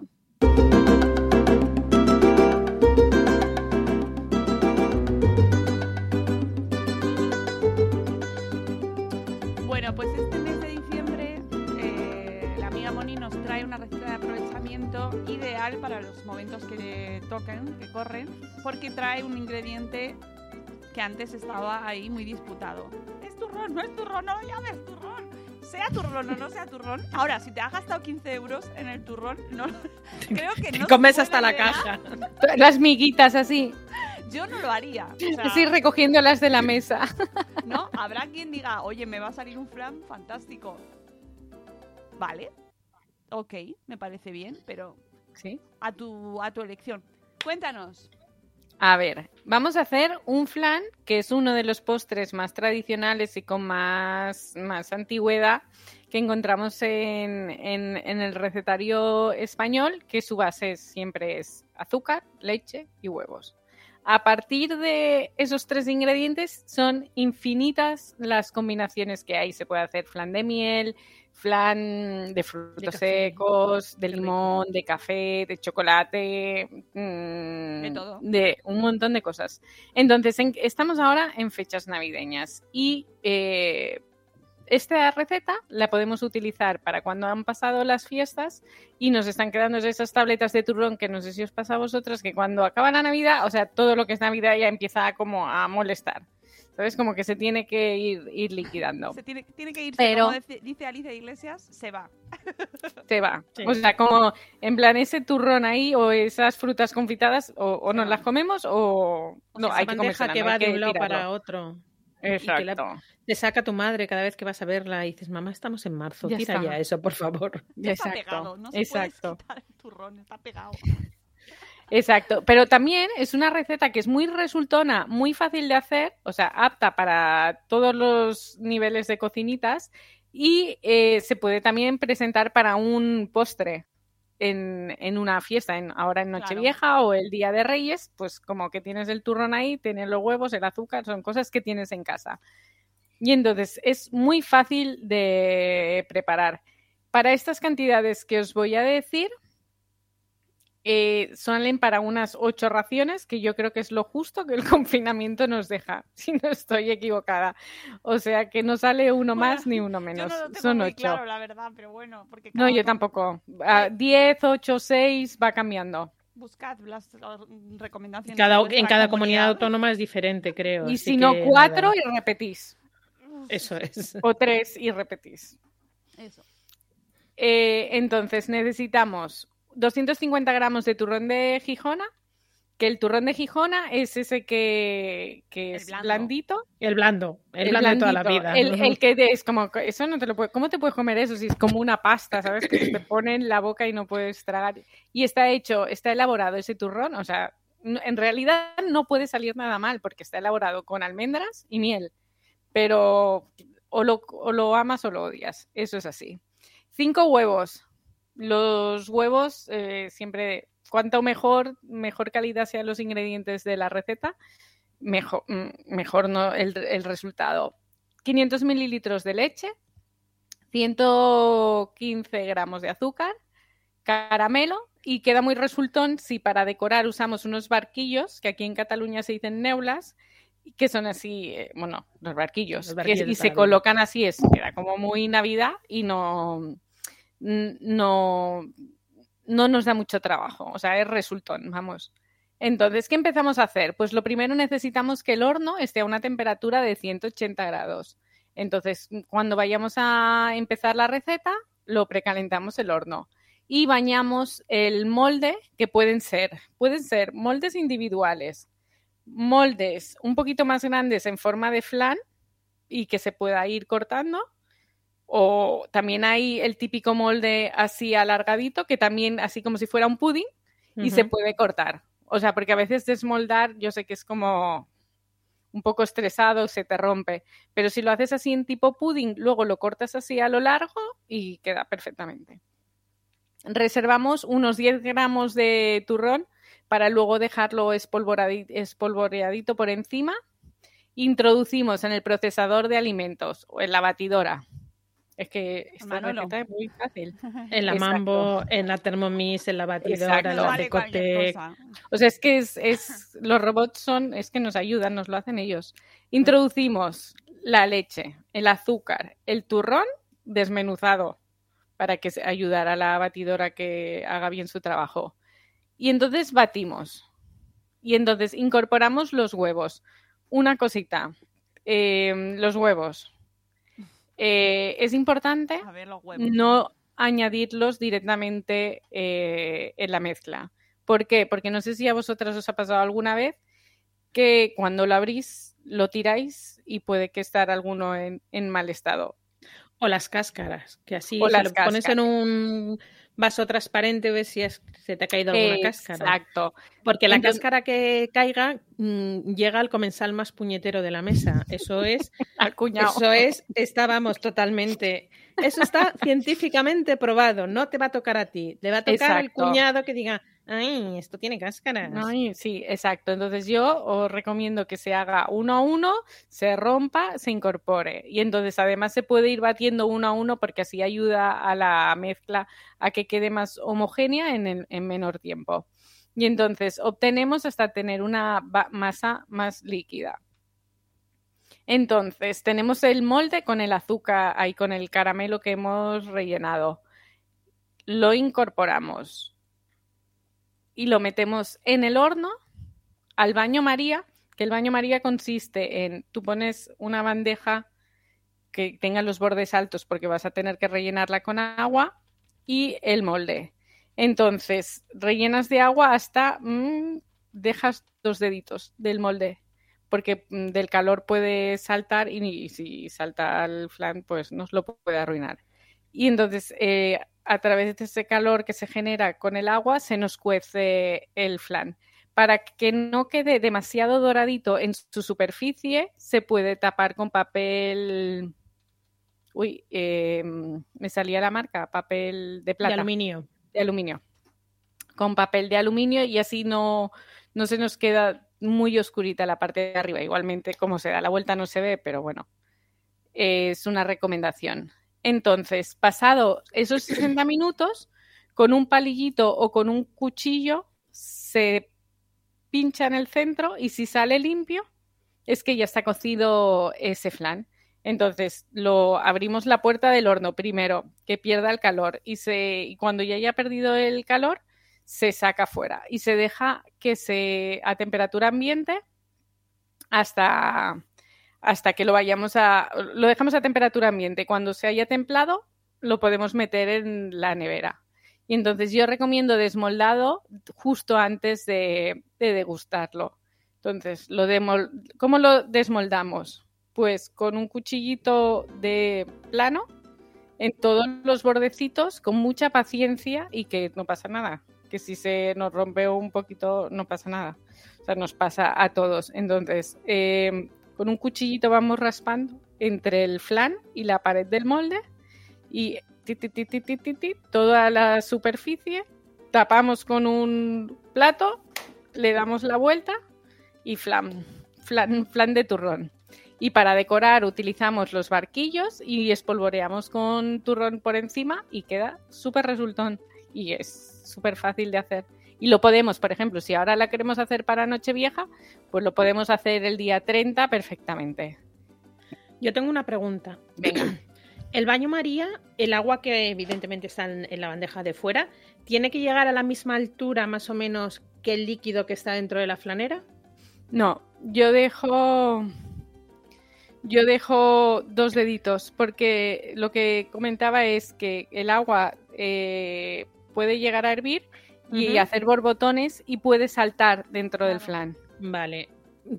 Bueno, pues este mes de diciembre eh, la amiga Moni nos trae una receta de aprovechamiento ideal para los momentos que tocan, que corren, porque trae un ingrediente que antes estaba ahí muy disputado. ¿Es turrón? ¿No es turrón? No lo llames turrón. sea turrón o no sea turrón. Ahora, si te has gastado 15 euros en el turrón, no, creo que Te no. se comes hasta la caja. Las miguitas así, Yo no lo haría. O sea, así recogiéndolas de la mesa. ¿no? Habrá quien diga, oye, me va a salir un flan fantástico. Vale. Ok, me parece bien, pero Sí. a tu, a tu elección. Cuéntanos. A ver, vamos a hacer un flan que es uno de los postres más tradicionales y con más, más antigüedad que encontramos en, en- en el recetario español, que su base siempre es azúcar, leche y huevos. A partir de esos tres ingredientes son infinitas las combinaciones que hay. Se puede hacer flan de miel, flan de frutos café. secos, de limón, de café, de chocolate, mm, De todo. de un montón de cosas. Entonces, en- estamos ahora en fechas navideñas y eh, esta receta la podemos utilizar para cuando han pasado las fiestas y nos están quedando esas tabletas de turrón que no sé si os pasa a vosotras, que cuando acaba la Navidad, o sea, todo lo que es Navidad ya empieza como a molestar. ¿Sabes? Como que se tiene que ir, ir liquidando. Se tiene, tiene que irse, Pero- como dice, dice Alicia Iglesias, se va. Se va. Sí. O sea, como en plan ese turrón ahí o esas frutas confitadas o, o nos las comemos o no, Esa hay que comérsela, que no va hay de un lado tirarlo. para otro. Exacto. que la- Te saca tu madre cada vez que vas a verla y dices, mamá, estamos en marzo, Ya tira está. ya eso, por favor. Ya está Exacto, pegado, no se exacto. puede quitar el turrón, está pegado. Exacto, pero también es una receta que es muy resultona, muy fácil de hacer, o sea, apta para todos los niveles de cocinitas y eh, se puede también presentar para un postre en, en una fiesta, en, ahora en Claro. Nochevieja o el Día de Reyes, pues como que tienes el turrón ahí, tienes los huevos, el azúcar, son cosas que tienes en casa. Y entonces es muy fácil de preparar. Para estas cantidades que os voy a decir, eh, salen para unas ocho raciones, que yo creo que es lo justo que el confinamiento nos deja, si no estoy equivocada. O sea que no sale uno más ni uno Yo menos, no lo tengo son muy ocho. claro, la verdad, pero bueno, porque No, yo tampoco. A 10, 8, 6 va cambiando. Buscad las recomendaciones. Cada, en cada comunidad autónoma es diferente, creo. Y si no, cuatro nada, y repetís. Eso es. O tres y repetís. Eso. Eh, entonces necesitamos 250 gramos de turrón de Gijona, que el turrón de Gijona es ese que, es blando. blandito. El blando, el, blando de toda la vida. El, el que es como, eso no te lo puedes, ¿cómo te puedes comer eso si es como una pasta, ¿sabes? Que se te pone en la boca y no puedes tragar. Y está hecho, está elaborado ese turrón, o sea, en realidad no puede salir nada mal porque está elaborado con almendras y miel, pero o lo, o lo amas o lo odias, eso es así. Cinco huevos. Los huevos eh, siempre, cuanto mejor, mejor calidad sean los ingredientes de la receta, mejor, mm, mejor no el, el resultado. 500 mililitros de leche, 115 gramos de azúcar, caramelo y queda muy resultón si para decorar usamos unos barquillos, que aquí en Cataluña se dicen neulas, que son así, eh, bueno, los barquillos, Los y se colocan así, es, queda como muy Navidad y no, no, no nos da mucho trabajo, o sea, es resultón, vamos. Entonces, ¿qué empezamos a hacer? Pues lo primero necesitamos que el horno esté a una temperatura de 180 grados. Entonces, cuando vayamos a empezar la receta, lo precalentamos el horno y bañamos el molde, que pueden ser, pueden ser moldes individuales, moldes un poquito más grandes en forma de flan y que se pueda ir cortando. O también hay el típico molde así alargadito, que también así como si fuera un pudding, y se puede cortar. O sea, porque a veces desmoldar yo sé que es como un poco estresado, se te rompe. Pero si lo haces así en tipo pudding, luego lo cortas así a lo largo y queda perfectamente. Reservamos unos 10 gramos de turrón para luego dejarlo espolvoreadito por encima. Introducimos en el procesador de alimentos o en la batidora. Es que esta Manolo. receta es muy fácil. En la Exacto. Mambo, en la Thermomix, en la batidora, en la vale. O sea, es que es, es- los robots son, es que nos ayudan, nos lo hacen ellos. Introducimos la leche, el azúcar, el turrón desmenuzado para que se- ayudar a la batidora que haga bien su trabajo. Y entonces batimos. Y entonces incorporamos los huevos. Una cosita, eh, los huevos. Eh, es importante ver no añadirlos directamente eh, en la mezcla. ¿Por qué? Porque no sé si a vosotras os ha pasado alguna vez que cuando lo abrís lo tiráis y puede que estar alguno en, en mal estado. O las cáscaras, que así O las lo pones en un vaso transparente ves si es- se te ha caído alguna cáscara. Exacto. Porque la Entonces- cáscara que caiga mm, llega al comensal más puñetero de la mesa. Eso es, Al cuñado. eso es, estábamos totalmente. Eso está científicamente probado. No te va a tocar a ti. Le va a tocar al Exacto. cuñado que diga, ay, esto tiene cáscaras. Ay, sí, exacto. Entonces yo os recomiendo que se haga uno a uno, se rompa, se incorpore. Y entonces además se puede ir batiendo uno a uno porque así ayuda a la mezcla a que quede más homogénea en, en menor tiempo. Y entonces obtenemos hasta tener una masa más líquida. Entonces tenemos el molde con el azúcar ahí, con el caramelo que hemos rellenado. Lo incorporamos y lo metemos en el horno al baño María, que el baño María consiste en, tú pones una bandeja que tenga los bordes altos porque vas a tener que rellenarla con agua y el molde. Entonces, rellenas de agua hasta, mm, dejas dos deditos del molde, porque mm, del calor puede saltar y, y si salta al flan, pues nos lo puede arruinar. Y entonces, eh, a través de ese calor que se genera con el agua, se nos cuece el flan. Para que no quede demasiado doradito en su superficie, se puede tapar con papel. Uy, eh, me salía la marca, papel de De plata aluminio. de aluminio. Con papel de aluminio y así no, no se nos queda muy oscurita la parte de arriba. Igualmente, como se da la vuelta no se ve, pero bueno, es una recomendación. Entonces, pasado esos 60 minutos, con un palillito o con un cuchillo, se pincha en el centro y si sale limpio, es que ya está cocido ese flan. Entonces, lo abrimos la puerta del horno primero, que pierda el calor y se y cuando ya haya perdido el calor, se saca fuera y se deja que se a temperatura ambiente hasta hasta que lo vayamos a lo dejamos a temperatura ambiente. Cuando se haya templado, lo podemos meter en la nevera. Y entonces yo recomiendo desmoldado justo antes de, de degustarlo. Entonces, lo demol- ¿cómo lo desmoldamos? Pues con un cuchillito de plano en todos los bordecitos, con mucha paciencia y que no pasa nada. Que si se nos rompe un poquito, no pasa nada. O sea, nos pasa a todos. Entonces, eh, con un cuchillito vamos raspando entre el flan y la pared del molde y toda la superficie, tapamos con un plato, le damos la vuelta y flan, flan, flan de turrón. Y para decorar utilizamos los barquillos y espolvoreamos con turrón por encima y queda súper resultón y es súper fácil de hacer. Y lo podemos, por ejemplo, si ahora la queremos hacer para Nochevieja, pues lo podemos hacer el día 30 perfectamente. Yo tengo una pregunta. Venga. El baño María, el agua que evidentemente está en, en la bandeja de fuera, ¿tiene que llegar a la misma altura más o menos que el líquido que está dentro de la flanera? No, yo dejo. Yo dejo dos deditos, porque lo que comentaba es que el agua eh, puede llegar a hervir y hacer borbotones y puede saltar dentro del flan. Vale.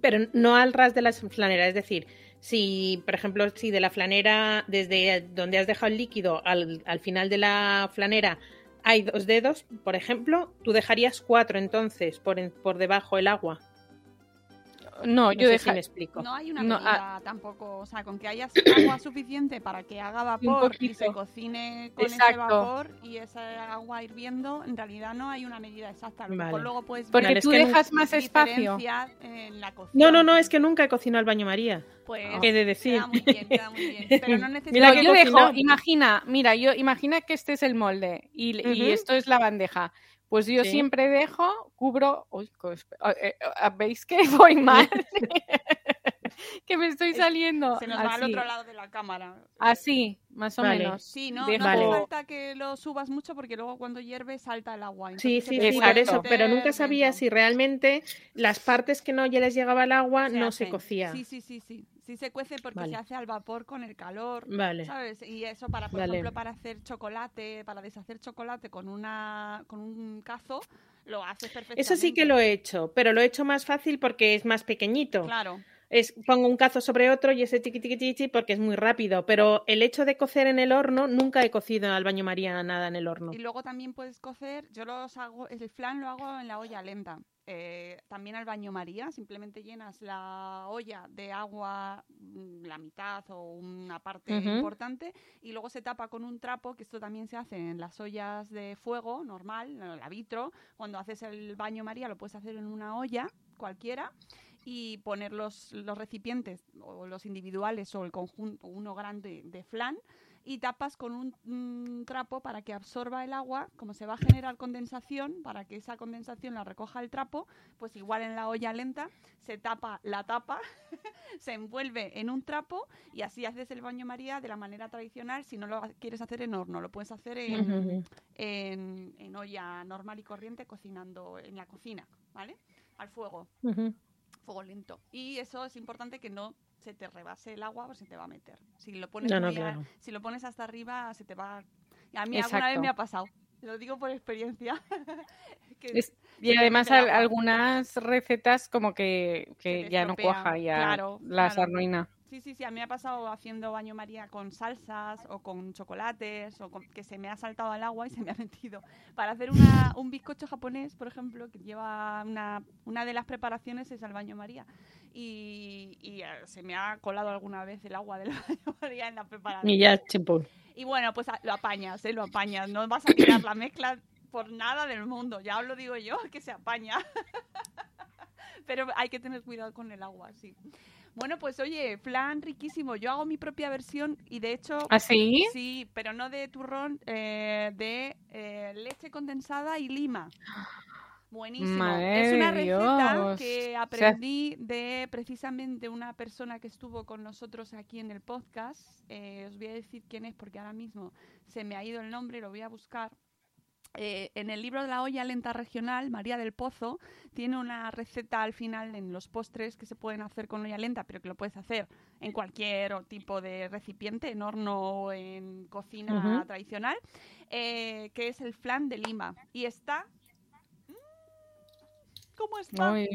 Pero no al ras de la flanera, es decir, si, por ejemplo, si de la flanera, desde donde has dejado el líquido al, al final de la flanera hay dos dedos, por ejemplo, tú dejarías cuatro entonces por, en- por debajo el agua. No, No yo sé si deja- me explico. No hay una No, medida tampoco, o sea, con que haya agua suficiente para que haga vapor y se cocine con ese vapor y esa agua hirviendo, en realidad no hay una medida exacta. A lo mejor Vale. luego puedes Porque es tú que dejas más espacio. en la cocina. No, no, no, es que nunca he cocinado el baño María. Pues He de decir. queda muy bien, queda muy bien. Pero no necesitas Mira que yo dejo, imagina, mira, yo imagina que este es el molde y, esto es la bandeja. Pues yo Sí. siempre dejo, cubro. Uy, eh, ¿Veis que voy mal? que me estoy saliendo. Se nos va al otro lado de la cámara. Así, más o Vale. menos. Sí, no, Dejo- no hace Vale. falta que lo subas mucho porque luego cuando hierve salta el agua. Sí, entonces sí, sí, por eso, pero nunca sabía si realmente las partes que no ya les llegaba el agua Se no se cocía. Sí, sí, sí, sí. Sí se cuece porque Vale. se hace al vapor con el calor. Vale. ¿Sabes? Y eso para, por Vale. ejemplo, para hacer chocolate, para deshacer chocolate con una con un cazo, lo haces perfectamente. Eso sí que lo he hecho, pero lo he hecho más fácil porque es más pequeñito. Claro. Es, pongo un cazo sobre otro y ese tiqui tiqui tiqui porque es muy rápido. Pero el hecho de cocer en el horno, nunca he cocido al baño María nada en el horno. Y luego también puedes cocer, yo los hago, el flan lo hago en la olla lenta. Eh, también al baño María, simplemente llenas la olla de agua, mm, la mitad o una parte importante, y luego se tapa con un trapo, que esto también se hace en las ollas de fuego normal, en la vitro. Cuando haces el baño María lo puedes hacer en una olla cualquiera y poner los, los recipientes o los individuales o el conjunto, uno grande de flan y tapas con un, un trapo para que absorba el agua, como se va a generar condensación, para que esa condensación la recoja el trapo, pues igual en la olla lenta se tapa la tapa, se envuelve en un trapo y así haces el baño María de la manera tradicional si no lo quieres hacer en horno, lo puedes hacer en, en, en olla normal y corriente cocinando en la cocina, ¿vale? Al fuego. Fuego lento. Y eso es importante que no se te rebase el agua o se te va a meter. Si lo pones, No, no, muy a- claro. si lo pones hasta arriba, se te va... A mí alguna vez Exacto. me ha pasado. Lo digo por experiencia. Que Es- se y además al- algunas recetas como que, que ya no cuaja, ya claro, las claro. arruina. Sí, sí, sí. A mí me ha pasado haciendo baño María con salsas o con chocolates o con, que se me ha saltado al agua y se me ha metido. Para hacer una, un bizcocho japonés, por ejemplo, que lleva una, una de las preparaciones es el baño María. Y, y, eh, se me ha colado alguna vez el agua del baño María en la preparación. Y ya, chimpún. Y bueno, pues a- lo apañas, ¿eh? Lo apañas. No vas a tirar la mezcla por nada del mundo. Ya os lo digo yo, que se apaña. Pero hay que tener cuidado con el agua, sí. Bueno, pues oye, plan riquísimo. Yo hago mi propia versión y de hecho... ¿Así? Sí, pero no de turrón, eh, de eh, leche condensada y lima. Buenísimo. Madre es una receta Dios. que aprendí de precisamente una persona que estuvo con nosotros aquí en el podcast. Eh, os voy a decir quién es porque ahora mismo se me ha ido el nombre, lo voy a buscar. Eh, en el libro de la olla lenta regional, María del Pozo tiene una receta al final en los postres que se pueden hacer con olla lenta, pero que lo puedes hacer en cualquier tipo de recipiente, en horno o en cocina tradicional, eh, que es el flan de lima. Y está... ¡Mm! ¿Cómo está? Ay.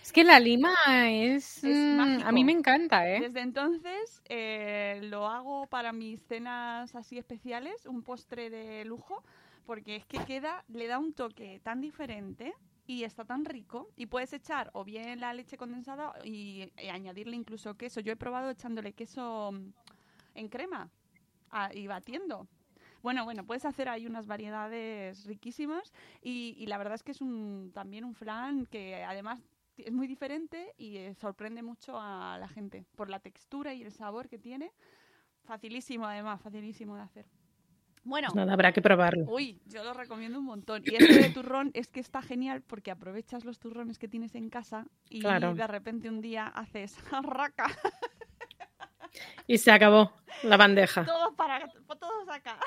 Es que la lima es... Es mm, a mí me encanta, ¿eh? Desde entonces eh, lo hago para mis cenas así especiales, un postre de lujo, porque es que queda, le da un toque tan diferente y está tan rico. Y puedes echar o bien la leche condensada y, añadirle incluso queso. Yo he probado echándole queso mm, en crema y batiendo. Bueno, bueno, puedes hacer ahí unas variedades riquísimas y, la verdad es que es también un flan que además es muy diferente y eh, sorprende mucho a la gente por la textura y el sabor que tiene. Facilísimo además, facilísimo de hacer. Bueno, Pues nada, habrá que probarlo. uy, yo lo recomiendo un montón. Y este de turrón es que está genial porque aprovechas los turrones que tienes en casa y Claro. de repente un día haces raca, Y se acabó la bandeja. todos para todos acá.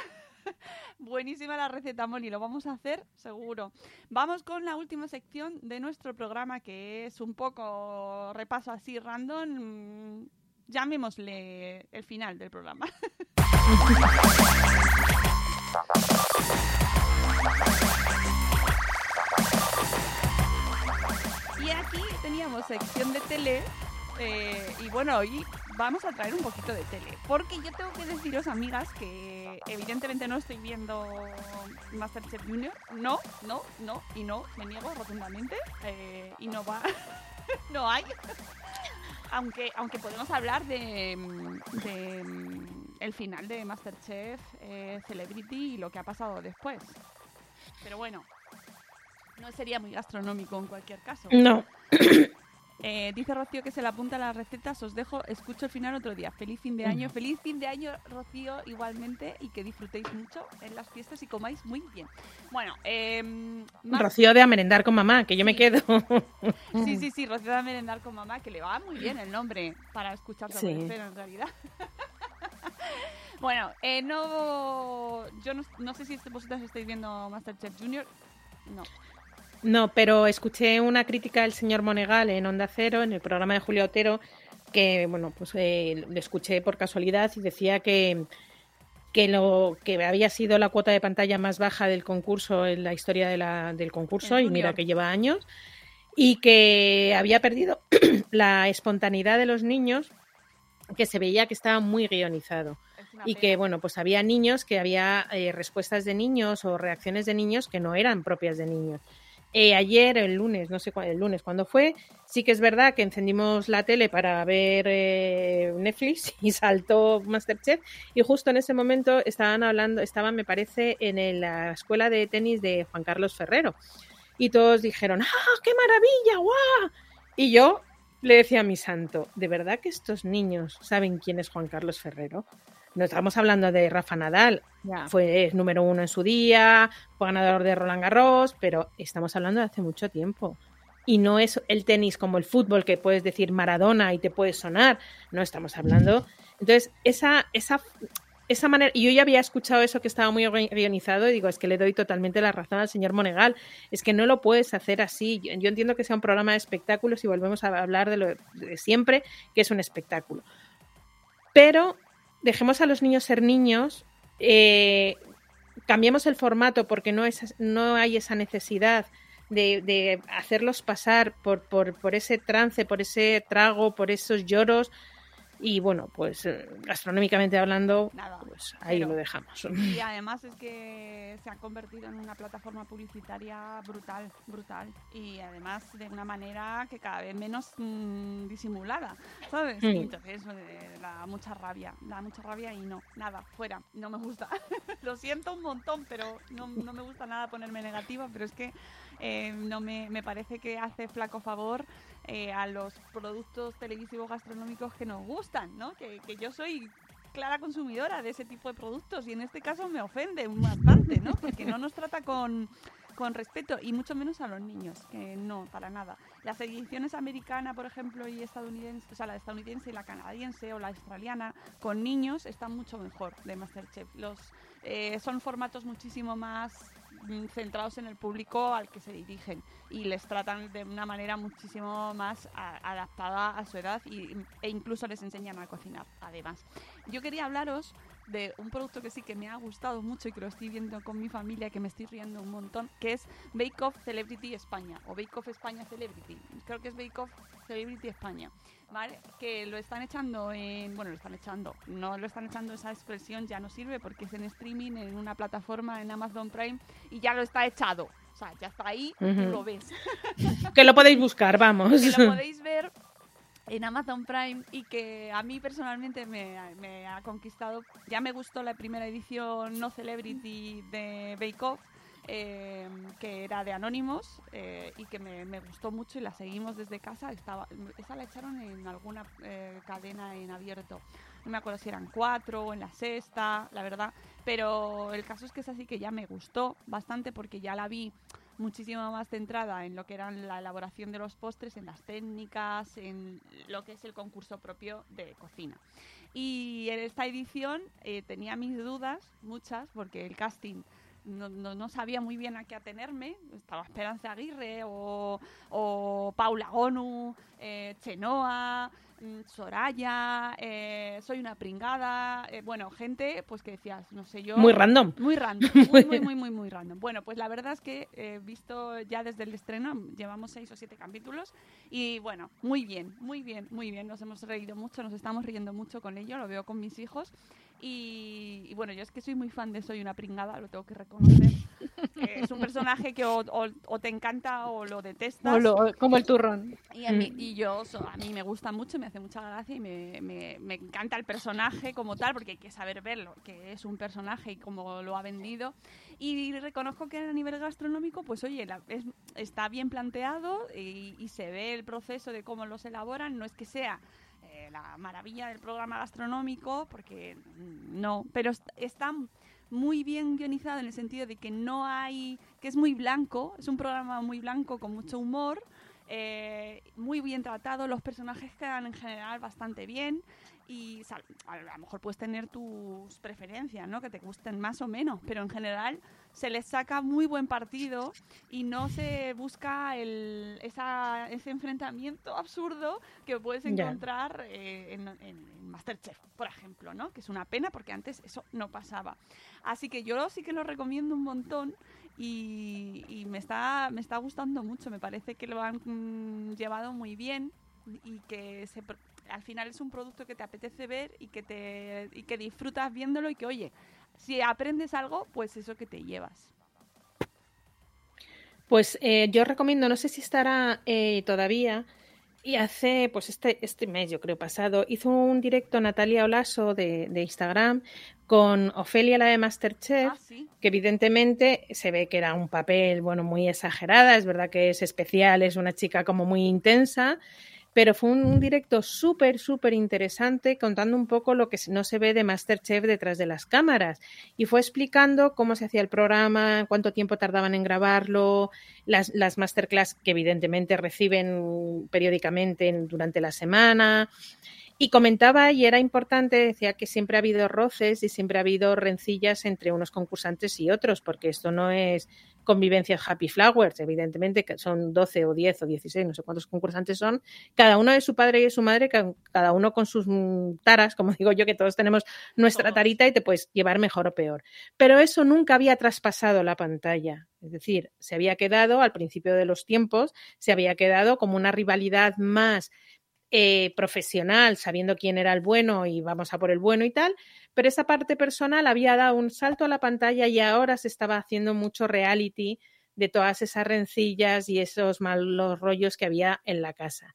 Buenísima la receta, Moni, lo vamos a hacer seguro. Vamos con la última sección de nuestro programa, que es un poco repaso así random. mm, Llamémosle el final del programa. Y aquí teníamos sección de tele. eh, y bueno, hoy vamos a traer un poquito de tele. Porque yo tengo que deciros, amigas, que evidentemente no estoy viendo Masterchef Junior. No, no, no, y no, me niego rotundamente. eh, y no va. no hay. aunque, aunque podemos hablar de, mm, de, mm, el final de Masterchef eh, Celebrity y lo que ha pasado después. Pero bueno, no sería muy gastronómico en cualquier caso. No. Eh, dice Rocío que se le apunta a las recetas. Os dejo, escucho el final otro día. Feliz fin de año. Feliz fin de año, Rocío, igualmente. Y que disfrutéis mucho en las fiestas y comáis muy bien. Bueno, eh, Rocío de a merendar con mamá, que yo me quedo. Sí, sí, sí, Rocío de merendar con mamá, que le va muy bien el nombre para escuchar Sí. en realidad. bueno, eh, no, yo no, no sé si vosotras estáis viendo Masterchef Junior. No. No, pero escuché una crítica del señor Monegal en Onda Cero, en el programa de Julio Otero, que bueno, pues eh, le escuché por casualidad y decía que, que lo que había sido la cuota de pantalla más baja del concurso en la historia de la- del concurso, y mira que lleva años, y que había perdido la espontaneidad de los niños, que se veía que estaba muy guionizado. Y que, bueno, pues había niños que había eh, respuestas de niños o reacciones de niños que no eran propias de niños. Eh, ayer, el lunes, no sé cuál, el lunes cuando fue, sí que es verdad que encendimos la tele para ver eh, Netflix y saltó Masterchef y justo en ese momento estaban hablando, estaban, me parece, en el- la escuela de tenis de Juan Carlos Ferrero y todos dijeron, ¡ah, qué maravilla, guau! Y yo le decía a mi santo, ¿de verdad que estos niños saben quién es Juan Carlos Ferrero? No estamos hablando de Rafa Nadal, fue número uno en su día, fue ganador de Roland Garros, pero estamos hablando de hace mucho tiempo. Y no es el tenis como el fútbol que puedes decir Maradona y te puede sonar. No estamos hablando. Entonces, esa, esa, esa manera. Y yo ya había escuchado eso que estaba muy guionizado y digo, es que le doy totalmente la razón al señor Monegal. Es que no lo puedes hacer así. Yo, entiendo que sea un programa de espectáculos y volvemos a hablar de lo de siempre, que es un espectáculo. Pero dejemos a los niños ser niños. eh, cambiemos el formato porque no, es, no hay esa necesidad de, de hacerlos pasar por, por ese trance, por ese trago, por esos lloros. Y bueno, pues eh, gastronómicamente hablando, Nada, pues ahí lo dejamos. Y además es que se ha convertido en una plataforma publicitaria brutal, brutal. Y además de una manera que cada vez menos mm, disimulada, ¿sabes? Mm. Entonces eh, da mucha rabia, da mucha rabia y no, nada, fuera, no me gusta. Lo siento un montón, pero no, no me gusta nada ponerme negativa, pero es que eh, no me, me parece que hace flaco favor eh, a los productos televisivos gastronómicos que nos gustan, ¿no? Que, que yo soy clara consumidora de ese tipo de productos y en este caso me ofende bastante, ¿no? Porque no nos trata con, con respeto y mucho menos a los niños, que no, para nada. Las ediciones americana, por ejemplo, y estadounidense, o sea, la estadounidense y la canadiense o la australiana con niños están mucho mejor de Masterchef. Los eh, son formatos muchísimo más centrados en el público al que se dirigen y les tratan de una manera muchísimo más a- adaptada a su edad y, e incluso les enseñan a cocinar, además. Yo quería hablaros de un producto que sí que me ha gustado mucho y que lo estoy viendo con mi familia, que me estoy riendo un montón, que es Bake Off Celebrity España o Bake Off España Celebrity. Creo que es Bake Off Celebrity España. ¿Vale? Que lo están echando en. Bueno, lo están echando. No lo están echando, esa expresión ya no sirve porque es en streaming, en una plataforma, en Amazon Prime y ya lo está echado. O sea, ya está ahí, tú Ujú. lo ves. que lo podéis buscar, vamos. que lo podéis ver en Amazon Prime y que a mí personalmente me, ha conquistado. Ya me gustó la primera edición no celebrity de Bake Off, eh, que era de Anónimos eh, y que me, me gustó mucho y la seguimos desde casa. Estaba, esa la echaron en alguna eh, cadena en abierto. No me acuerdo si eran cuatro o en la sexta, la verdad. Pero el caso es que es así que ya me gustó bastante porque ya la vi muchísimo más centrada en lo que era la elaboración de los postres, en las técnicas, en lo que es el concurso propio de cocina. Y en esta edición eh, tenía mis dudas, muchas, porque el casting no, sabía muy bien a qué atenerme. Estaba Esperanza Aguirre o, o Paula Gonu, eh, Chenoa, Soraya, eh, Soy una pringada. eh, bueno, gente pues que decías, no sé yo. Muy random. Muy random, muy, muy, muy, muy, muy random. Bueno, pues la verdad es que he visto ya desde el estreno, llevamos seis o siete capítulos y bueno, muy bien, muy bien, muy bien. Nos hemos reído mucho, nos estamos riendo mucho con ello, lo veo con mis hijos. Y, y bueno, yo es que soy muy fan de Soy una pringada, lo tengo que reconocer. Es un personaje que o, o- o te encanta o lo detestas. O lo- como el turrón. Y, a mí, y yo, so- a mí me gusta mucho, me hace mucha gracia y me, me- me encanta el personaje como tal, porque hay que saber verlo, que es un personaje y cómo lo ha vendido. Y reconozco que a nivel gastronómico, pues oye, la- es- está bien planteado y, y se ve el proceso de cómo los elaboran. No es que sea eh, la maravilla del programa gastronómico, porque mm, no, pero est- está muy bien guionizado en el sentido de que no hay, que es muy blanco, es un programa muy blanco con mucho humor, eh, muy bien tratado, los personajes quedan en general bastante bien y a lo mejor puedes tener tus preferencias, ¿no? Que te gusten más o menos, pero en general se les saca muy buen partido y no se busca el, esa, ese enfrentamiento absurdo que puedes encontrar eh, en, Masterchef, por ejemplo, ¿no? Que es una pena porque antes eso no pasaba. Así que yo sí que lo recomiendo un montón y, y me, está, me está gustando mucho. Me parece que lo han mm, llevado muy bien y que se, al final es un producto que te apetece ver y que, te, y que disfrutas viéndolo y que, oye, si aprendes algo, pues eso que te llevas. Pues eh, yo recomiendo, no sé si estará eh, todavía, y hace, pues este, este mes, yo creo, pasado, hizo un directo Natalia Olaso de, de Instagram con Ofelia, la de Masterchef, Ah, sí. que evidentemente se ve que era un papel, bueno, muy exagerada, es verdad que es especial, es una chica como muy intensa, pero fue un, directo súper, súper interesante contando un poco lo que no se ve de Masterchef detrás de las cámaras y fue explicando cómo se hacía el programa, cuánto tiempo tardaban en grabarlo, las, las masterclass que evidentemente reciben periódicamente en- durante la semana. Y comentaba, y era importante, decía que siempre ha habido roces y siempre ha habido rencillas entre unos concursantes y otros, porque esto no es convivencia Happy Flowers, evidentemente que son 12 o 10 o 16, no sé cuántos concursantes son, cada uno de su padre y de su madre, ca- cada uno con sus mm, taras, como digo yo, que todos tenemos nuestra tarita y te puedes llevar mejor o peor. Pero eso nunca había traspasado la pantalla. Es decir, se había quedado al principio de los tiempos, se había quedado como una rivalidad más eh, profesional, sabiendo quién era el bueno y vamos a por el bueno y tal, pero esa parte personal había dado un salto a la pantalla y ahora se estaba haciendo mucho reality de todas esas rencillas y esos malos rollos que había en la casa.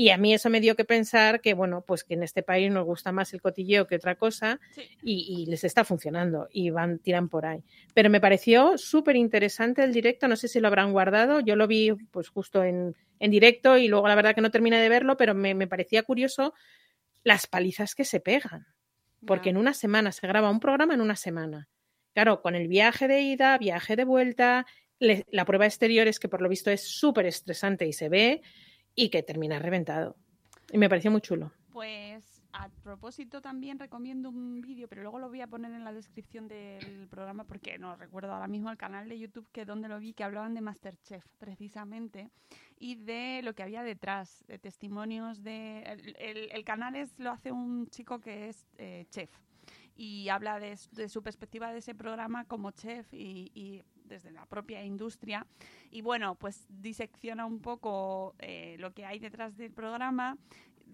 Y a mí eso me dio que pensar que, bueno, pues que en este país nos gusta más el cotilleo que otra cosa Sí. y, y les está funcionando y van, tiran por ahí. Pero me pareció súper interesante el directo, no sé si lo habrán guardado, yo lo vi pues justo en, en directo y luego la verdad que no terminé de verlo, pero me, me parecía curioso las palizas que se pegan, porque en una semana se graba un programa en una semana. Claro, con el viaje de ida, viaje de vuelta, le- la prueba exterior es que por lo visto es súper estresante y se ve y que termina reventado. Y me pareció muy chulo. Pues a propósito también recomiendo un vídeo, pero luego lo voy a poner en la descripción del programa porque no recuerdo ahora mismo el canal de YouTube que donde lo vi que hablaban de Masterchef precisamente y de lo que había detrás, de testimonios de el, canal es lo hace un chico que es eh, chef y habla de, su perspectiva de ese programa como chef y desde la propia industria y bueno pues disecciona un poco eh, lo que hay detrás del programa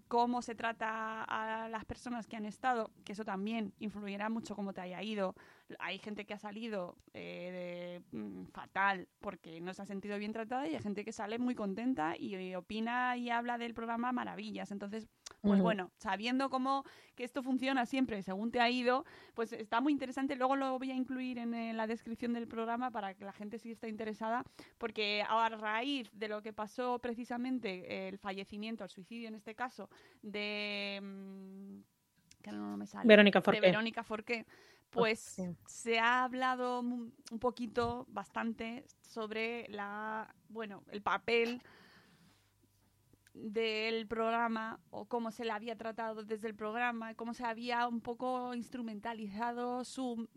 cómo se trata a las personas que han estado, que eso también influirá mucho cómo te haya ido. Hay gente que ha salido eh, mm, fatal porque no se ha sentido bien tratada y hay gente que sale muy contenta y, y opina y habla del programa maravillas. Entonces, pues bueno, sabiendo cómo que esto funciona siempre según te ha ido, pues está muy interesante. Luego lo voy a incluir en, la descripción del programa para que la gente si está interesada, porque a raíz de lo que pasó precisamente el fallecimiento, el suicidio en este caso, de... mm, que ahora no me sale, Verónica de Forqué. Verónica Forqué, pues sí. se ha hablado un poquito, bastante, sobre la, bueno, el papel del programa o cómo se le había tratado desde el programa, cómo se había un poco instrumentalizado su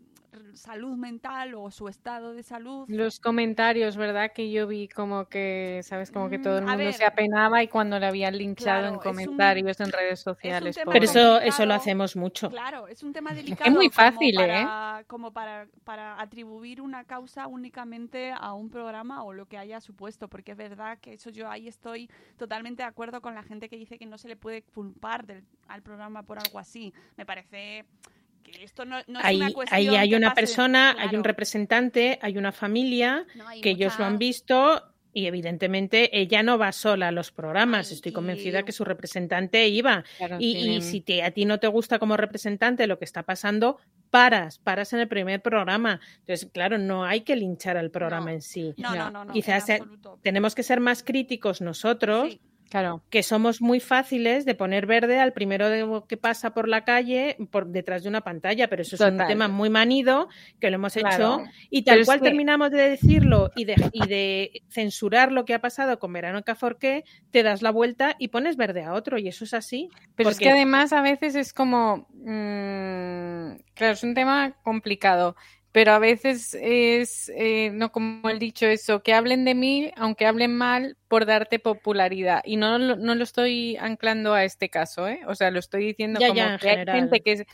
salud mental o su estado de salud. Los comentarios, ¿verdad? Que yo vi como que, ¿sabes? Como que Mm, todo el mundo ver. se apenaba y cuando le habían linchado Claro, en es un- comentarios, en redes sociales. Pero eso, eso lo hacemos mucho. Claro, es un tema delicado. muy como fácil, ¿eh? para- Como para, para atribuir una causa únicamente a un programa o lo que haya supuesto, porque es verdad que eso yo ahí estoy totalmente acuerdo con la gente que dice que no se le puede culpar del- al programa por algo así. Me parece que esto no, no es una cuestión ahí hay una pase- persona, hay un representante, hay una familia no, hay que ellos lo han visto y evidentemente ella no va sola a los programas. Ay, Estoy y- convencida que su representante iba. Claro, Y, si te- a ti no te gusta como representante lo que está pasando, paras, paras en el primer programa. Entonces, claro, no hay que linchar al programa No. en sí. No, no, no, no, Quizás en eh. Tenemos que ser más críticos nosotros, Sí, Claro. que somos muy fáciles de poner verde al primero de- que pasa por la calle por detrás de una pantalla, pero eso es un tema muy manido que lo hemos Claro. hecho y Pero tal es cual que- terminamos de decirlo y de, y de censurar lo que ha pasado con Verano Caforqué, te das la vuelta y pones verde a otro y eso es así. Pero es porque- que además a veces es como, mm, claro, es un tema complicado, pero a veces es, eh, no como el dicho eso, que hablen de mí, aunque hablen mal, por darte popularidad. Y no, lo- no lo estoy anclando a este caso, ¿eh? O sea, lo estoy diciendo Ya, como ya, en que hay gente que, es-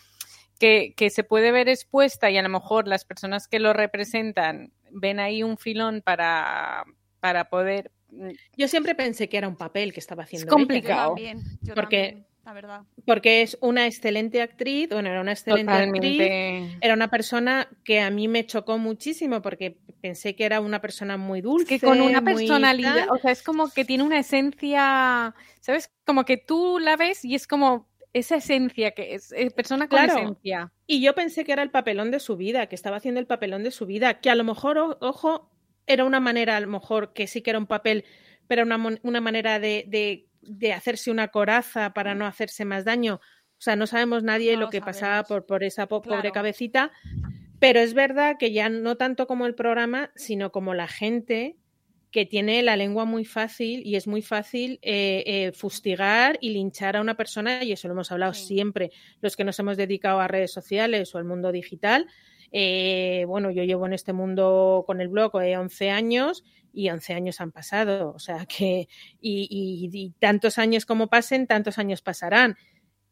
que, que se puede ver expuesta y a lo mejor las personas que lo representan ven ahí un filón para, para poder... mm, Yo siempre pensé que era un papel que estaba haciendo yo complicado. también, yo Porque- también, la verdad. porque es una excelente actriz, bueno, era una excelente actriz. Totalmente. Era una persona que a mí me chocó muchísimo porque pensé que era una persona muy dulce. que con una muy personalidad, tal. o sea, es como que tiene una esencia, ¿sabes? Como que tú la ves y es como esa esencia que es, es persona con Claro. esencia. Y yo pensé que era el papelón de su vida, que estaba haciendo el papelón de su vida, que a lo mejor, o- ojo, era una manera, a lo mejor, que sí que era un papel, pero una, una manera de, de- de hacerse una coraza para no hacerse más daño. O sea, no sabemos nadie No lo lo que pasaba por, por esa po- pobre cabecita, pero es verdad que ya no tanto como el programa, sino como la gente que tiene la lengua muy fácil y es muy fácil eh, eh, fustigar y linchar a una persona, y eso lo hemos hablado Sí. siempre, los que nos hemos dedicado a redes sociales o al mundo digital. Eh, bueno, yo llevo en este mundo con el blog eh, 11 años y 11 años han pasado, o sea que, y, tantos años como pasen, tantos años pasarán.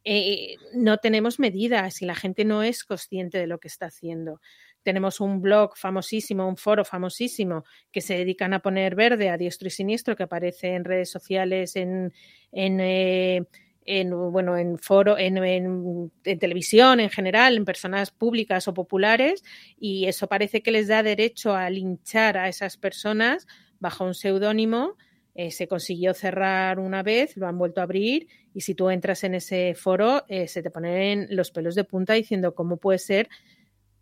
Eh, no tenemos medidas y la gente no es consciente de lo que está haciendo. Tenemos un blog famosísimo, un foro famosísimo que se dedican a poner verde a diestro y siniestro, que aparece en redes sociales, en, en, eh, en, bueno, en foro, en, televisión en general, en personas públicas o populares, y eso parece que les da derecho a linchar a esas personas bajo un seudónimo. Eh, se consiguió cerrar una vez, lo han vuelto a abrir, y si tú entras en ese foro, eh, se te ponen los pelos de punta diciendo cómo puede ser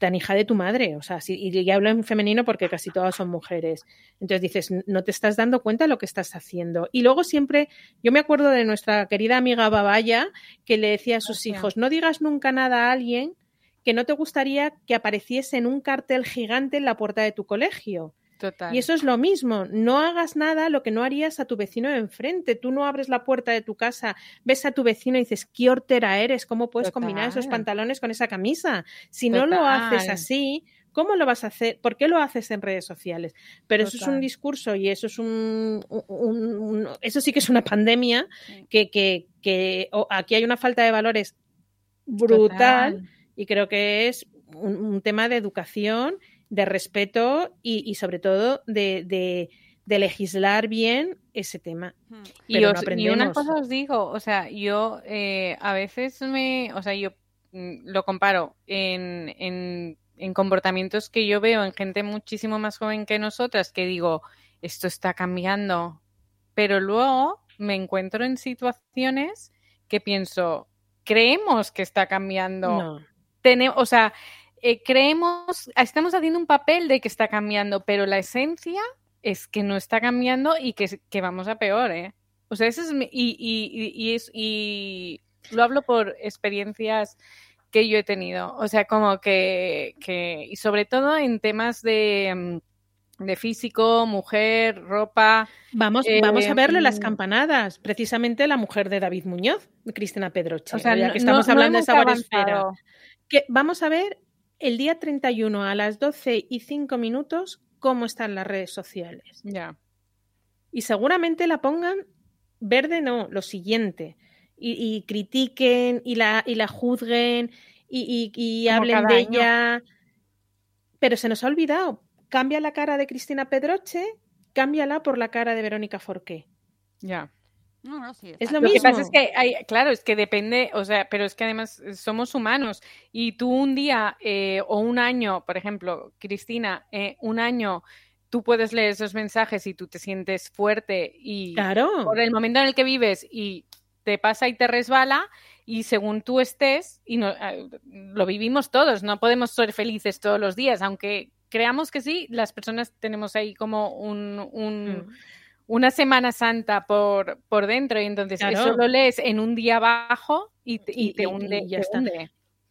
tan hija de tu madre. O sea, si, y ya hablo en femenino porque casi todas son mujeres. Entonces dices, no te estás dando cuenta de lo que estás haciendo. Y luego siempre, yo me acuerdo de nuestra querida amiga Babaya, que le decía a sus hijos, no digas nunca nada a alguien que no te gustaría que apareciese en un cartel gigante en la puerta de tu colegio. Total. Y eso es lo mismo, no hagas nada lo que no harías a tu vecino de enfrente. Tú no abres la puerta de tu casa, ves a tu vecino y dices, qué hortera eres, ¿cómo puedes combinar esos pantalones con esa camisa? Si no lo haces así, ¿cómo lo vas a hacer? ¿Por qué lo haces en redes sociales? Pero eso es un discurso y eso es un, un- un- eso sí que es una pandemia que, que- que aquí hay una falta de valores brutal Total. y creo que es un, un tema de educación, de respeto y, y sobre todo de, de- de legislar bien ese tema. Hmm. Y, pero no y una cosa os digo, o sea, yo eh, a veces me, o sea, yo mm, lo comparo en, en, en comportamientos que yo veo en gente muchísimo más joven que nosotras, que digo, esto está cambiando, pero luego me encuentro en situaciones que pienso, creemos que está cambiando, No. tenemos, o sea, eh, creemos, estamos haciendo un papel de que está cambiando, pero la esencia es que no está cambiando y que, que vamos a peor, ¿eh? O sea, eso es mi- y, y, y, es, y lo hablo por experiencias que yo he tenido. O sea, como que, que y sobre todo en temas de, mm, de físico, mujer, ropa. Vamos, Eh, vamos a verle las mm. campanadas. Precisamente la mujer de David Muñoz, Cristina Pedroche. O sea, ya que estamos no- no hablando de avanzado. Que vamos a ver el día 31 a las 12 y 5 minutos cómo están las redes sociales. Ya. Y seguramente la pongan verde, no, lo siguiente. Y, y critiquen y la, y la juzguen y, y- hablen de año. ella. Pero se nos ha olvidado. Cambia la cara de Cristina Pedroche, cámbiala por la cara de Verónica Forqué. Ya. No, no, sí. Es lo Lo que mismo. pasa es que, hay, claro, es que depende, o sea, pero es que además eh, somos humanos y tú un día eh, o un año, por ejemplo, Cristina, eh, un año tú puedes leer esos mensajes y tú te sientes fuerte y Claro. por el momento en el que vives y te pasa y te resbala y según tú estés, y no, lo vivimos todos, no podemos ser felices todos los días, aunque creamos que sí, las personas tenemos ahí como un, un- Mm. Una Semana Santa por, por dentro y entonces Claro. eso lo lees en un día bajo y, te- y Y- te hunde. y ya te está.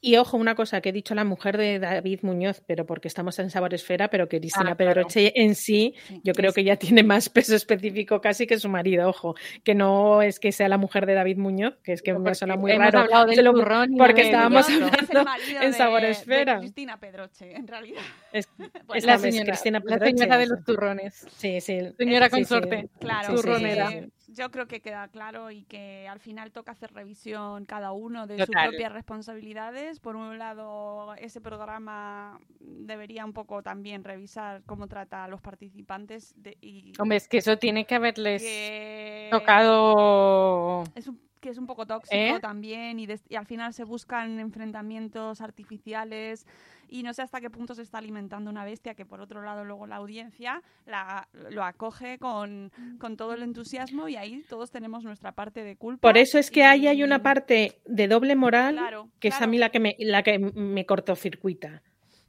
Y ojo, una cosa que he dicho la mujer de David Muñoz, pero porque estamos en Sabor Esfera, pero que Cristina Ah, claro. Pedroche en sí, Sí. yo creo que ya tiene más peso específico casi que su marido, ojo, que no es que sea la mujer de David Muñoz, que es que me suena muy hemos raro. hablado del lo- turrón porque estábamos hablando Es el marido en Sabor de Esfera. Cristina Pedroche, en realidad. Es, Bueno, es La es señora, Cristina la Pedroche, señora de los turrones. Sí, sí. Señora Sí, sí. consorte. Claro, Sí, sí, turronera. Yo creo que queda claro y que al final toca hacer revisión cada uno de Total. sus propias responsabilidades. Por un lado, ese programa debería un poco también revisar cómo trata a los participantes de- y Hombre, es que eso tiene que haberles que tocado. es un, que es un poco tóxico ¿Eh? también y, y al final se buscan enfrentamientos artificiales y no sé hasta qué punto se está alimentando una bestia que por otro lado luego la audiencia la, lo acoge con, con todo el entusiasmo y ahí todos tenemos nuestra parte de culpa. Por eso es que ahí hay y- una parte de doble moral Claro, que es a mí la que me, la que me cortocircuita.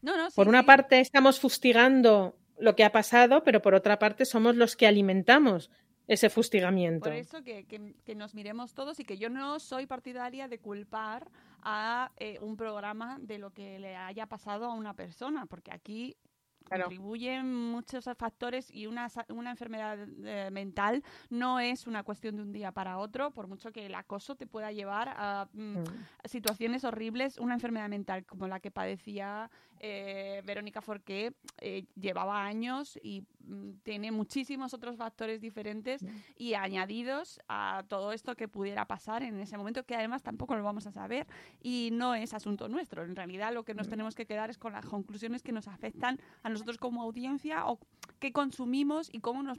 No, no, sí, Por una sí. parte estamos fustigando lo que ha pasado, pero por otra parte somos los que alimentamos ese fustigamiento. Por eso que, que- que nos miremos todos y que yo no soy partidaria de culpar a eh, un programa de lo que le haya pasado a una persona, porque aquí Claro. contribuyen muchos factores y una, una enfermedad eh, mental no es una cuestión de un día para otro, por mucho que el acoso te pueda llevar a mm, Mm. situaciones horribles, una enfermedad mental como la que padecía eh, Verónica Forqué eh, llevaba años y mm, tiene muchísimos otros factores diferentes y añadidos a todo esto que pudiera pasar en ese momento, que además tampoco lo vamos a saber y no es asunto nuestro. En realidad lo que nos tenemos que quedar es con las conclusiones que nos afectan a nosotros como audiencia o qué consumimos y cómo nos,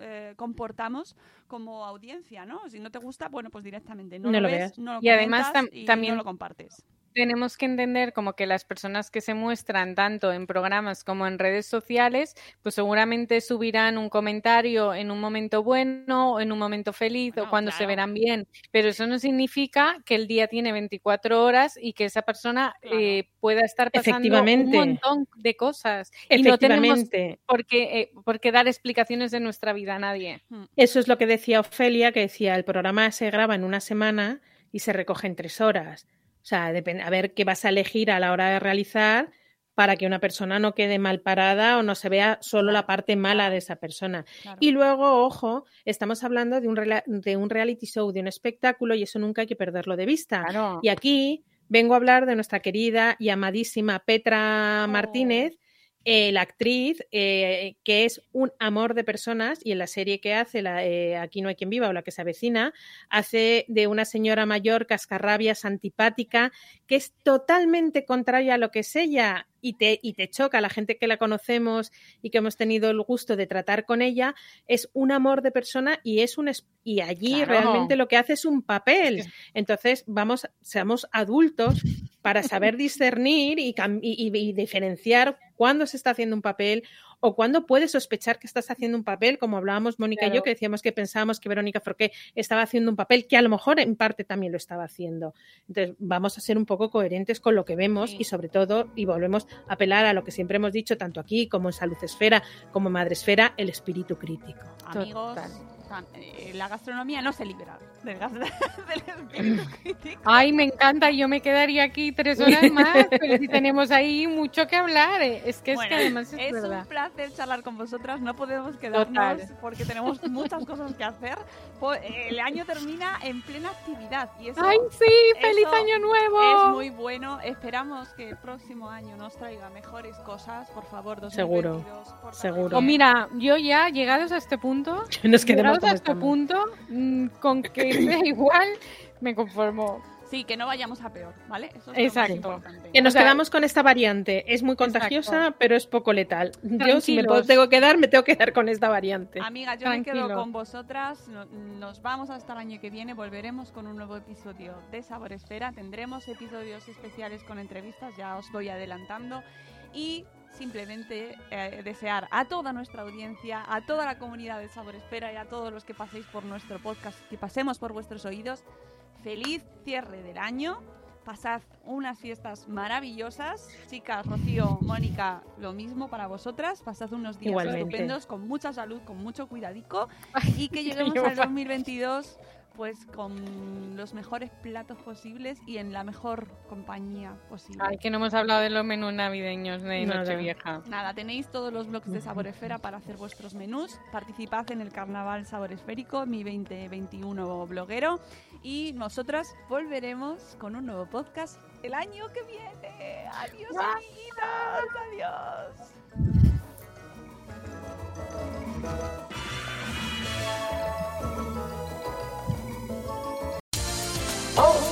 eh, comportamos como audiencia, ¿no? Si no te gusta, bueno, pues directamente no, No lo ves, veas. no lo Y además comentas tam- y también- no lo compartes. Tenemos que entender como que las personas que se muestran tanto en programas como en redes sociales, pues seguramente subirán un comentario en un momento bueno o en un momento feliz Bueno, o cuando se verán bien, pero eso no significa que el día tiene 24 horas y que esa persona Claro. eh, pueda estar pasando un montón de cosas y no tenemos Efectivamente. por qué, eh, por qué dar explicaciones de nuestra vida a nadie. Eso es lo que decía Ofelia, que decía, el programa se graba en una semana y se recoge en tres horas. O sea, depende, a ver qué vas a elegir a la hora de realizar para que una persona no quede mal parada o no se vea solo la parte mala de esa persona. Claro. Y luego, ojo, estamos hablando de un, de un reality show, de un espectáculo y eso nunca hay que perderlo de vista. Claro. Y aquí vengo a hablar de nuestra querida y amadísima Petra Oh. Martínez, eh, la actriz, eh, que es un amor de personas y en la serie que hace, la, eh, Aquí no hay quien viva o la que se avecina, hace de una señora mayor cascarrabias, antipática, que es totalmente contraria a lo que es ella y te, y te choca la gente que la conocemos y que hemos tenido el gusto de tratar con ella, es un amor de persona y es un es- y allí Claro. realmente lo que hace es un papel. Es que- Entonces, vamos, seamos adultos para saber discernir y- y- y diferenciar cuándo se está haciendo un papel o cuándo puedes sospechar que estás haciendo un papel, como hablábamos Mónica y yo, que decíamos que pensábamos que Verónica Forqué estaba haciendo un papel que a lo mejor en parte también lo estaba haciendo. Entonces, vamos a ser un poco coherentes con lo que vemos Sí. y sobre todo, y volvemos a apelar a lo que siempre hemos dicho, tanto aquí como en Salud Esfera, como en Madre Esfera, el espíritu crítico. Amigos, Total. Eh, la gastronomía no se libera del, gas- del espíritu crítico. Ay, me encanta, yo me quedaría aquí tres horas más, pero si tenemos ahí mucho que hablar. eh, Es que es Bueno, que además es, es verdad. un placer charlar con vosotras. No podemos quedarnos Total. porque tenemos muchas cosas que hacer. El año termina en plena actividad y eso Ay, sí, feliz eso año nuevo. es muy bueno. Esperamos que el próximo año nos traiga mejores cosas. Por favor, 2022. Seguro, seguro. Pues bien. mira, yo ya llegados a este punto, Nos quedamos llegados como a este punto, mm, con que sea igual, me conformo. Sí, que no vayamos a peor, ¿vale? Eso es Exacto. importante. Que nos O sea, quedamos con esta variante. Es muy contagiosa, Exacto. pero es poco letal. Yo, si me puedo- tengo que dar, me tengo que dar con esta variante. Amigas, yo me quedo con vosotras. No- Nos vamos hasta el año que viene. Volveremos con un nuevo episodio de Sabor Esfera. Tendremos episodios especiales con entrevistas, ya os voy adelantando. Y simplemente eh, desear a toda nuestra audiencia, a toda la comunidad de Sabor Esfera y a todos los que paséis por nuestro podcast, que pasemos por vuestros oídos, feliz cierre del año. Pasad unas fiestas maravillosas. Chicas, Rocío, Mónica, lo mismo para vosotras. Pasad unos días Igualmente. estupendos, con mucha salud, con mucho cuidadico. Y que lleguemos al fa- 2022 pues con los mejores platos posibles y en la mejor compañía posible. Ay, que no hemos hablado de los menús navideños de Nada. Nochevieja. Nada, tenéis todos los blogs de Sabor Esfera para hacer vuestros menús. Participad en el Carnaval Sabor Esférico, mi 2021 bloguero. Y nosotras volveremos con un nuevo podcast el año que viene. Adiós, amiguitas. Adiós.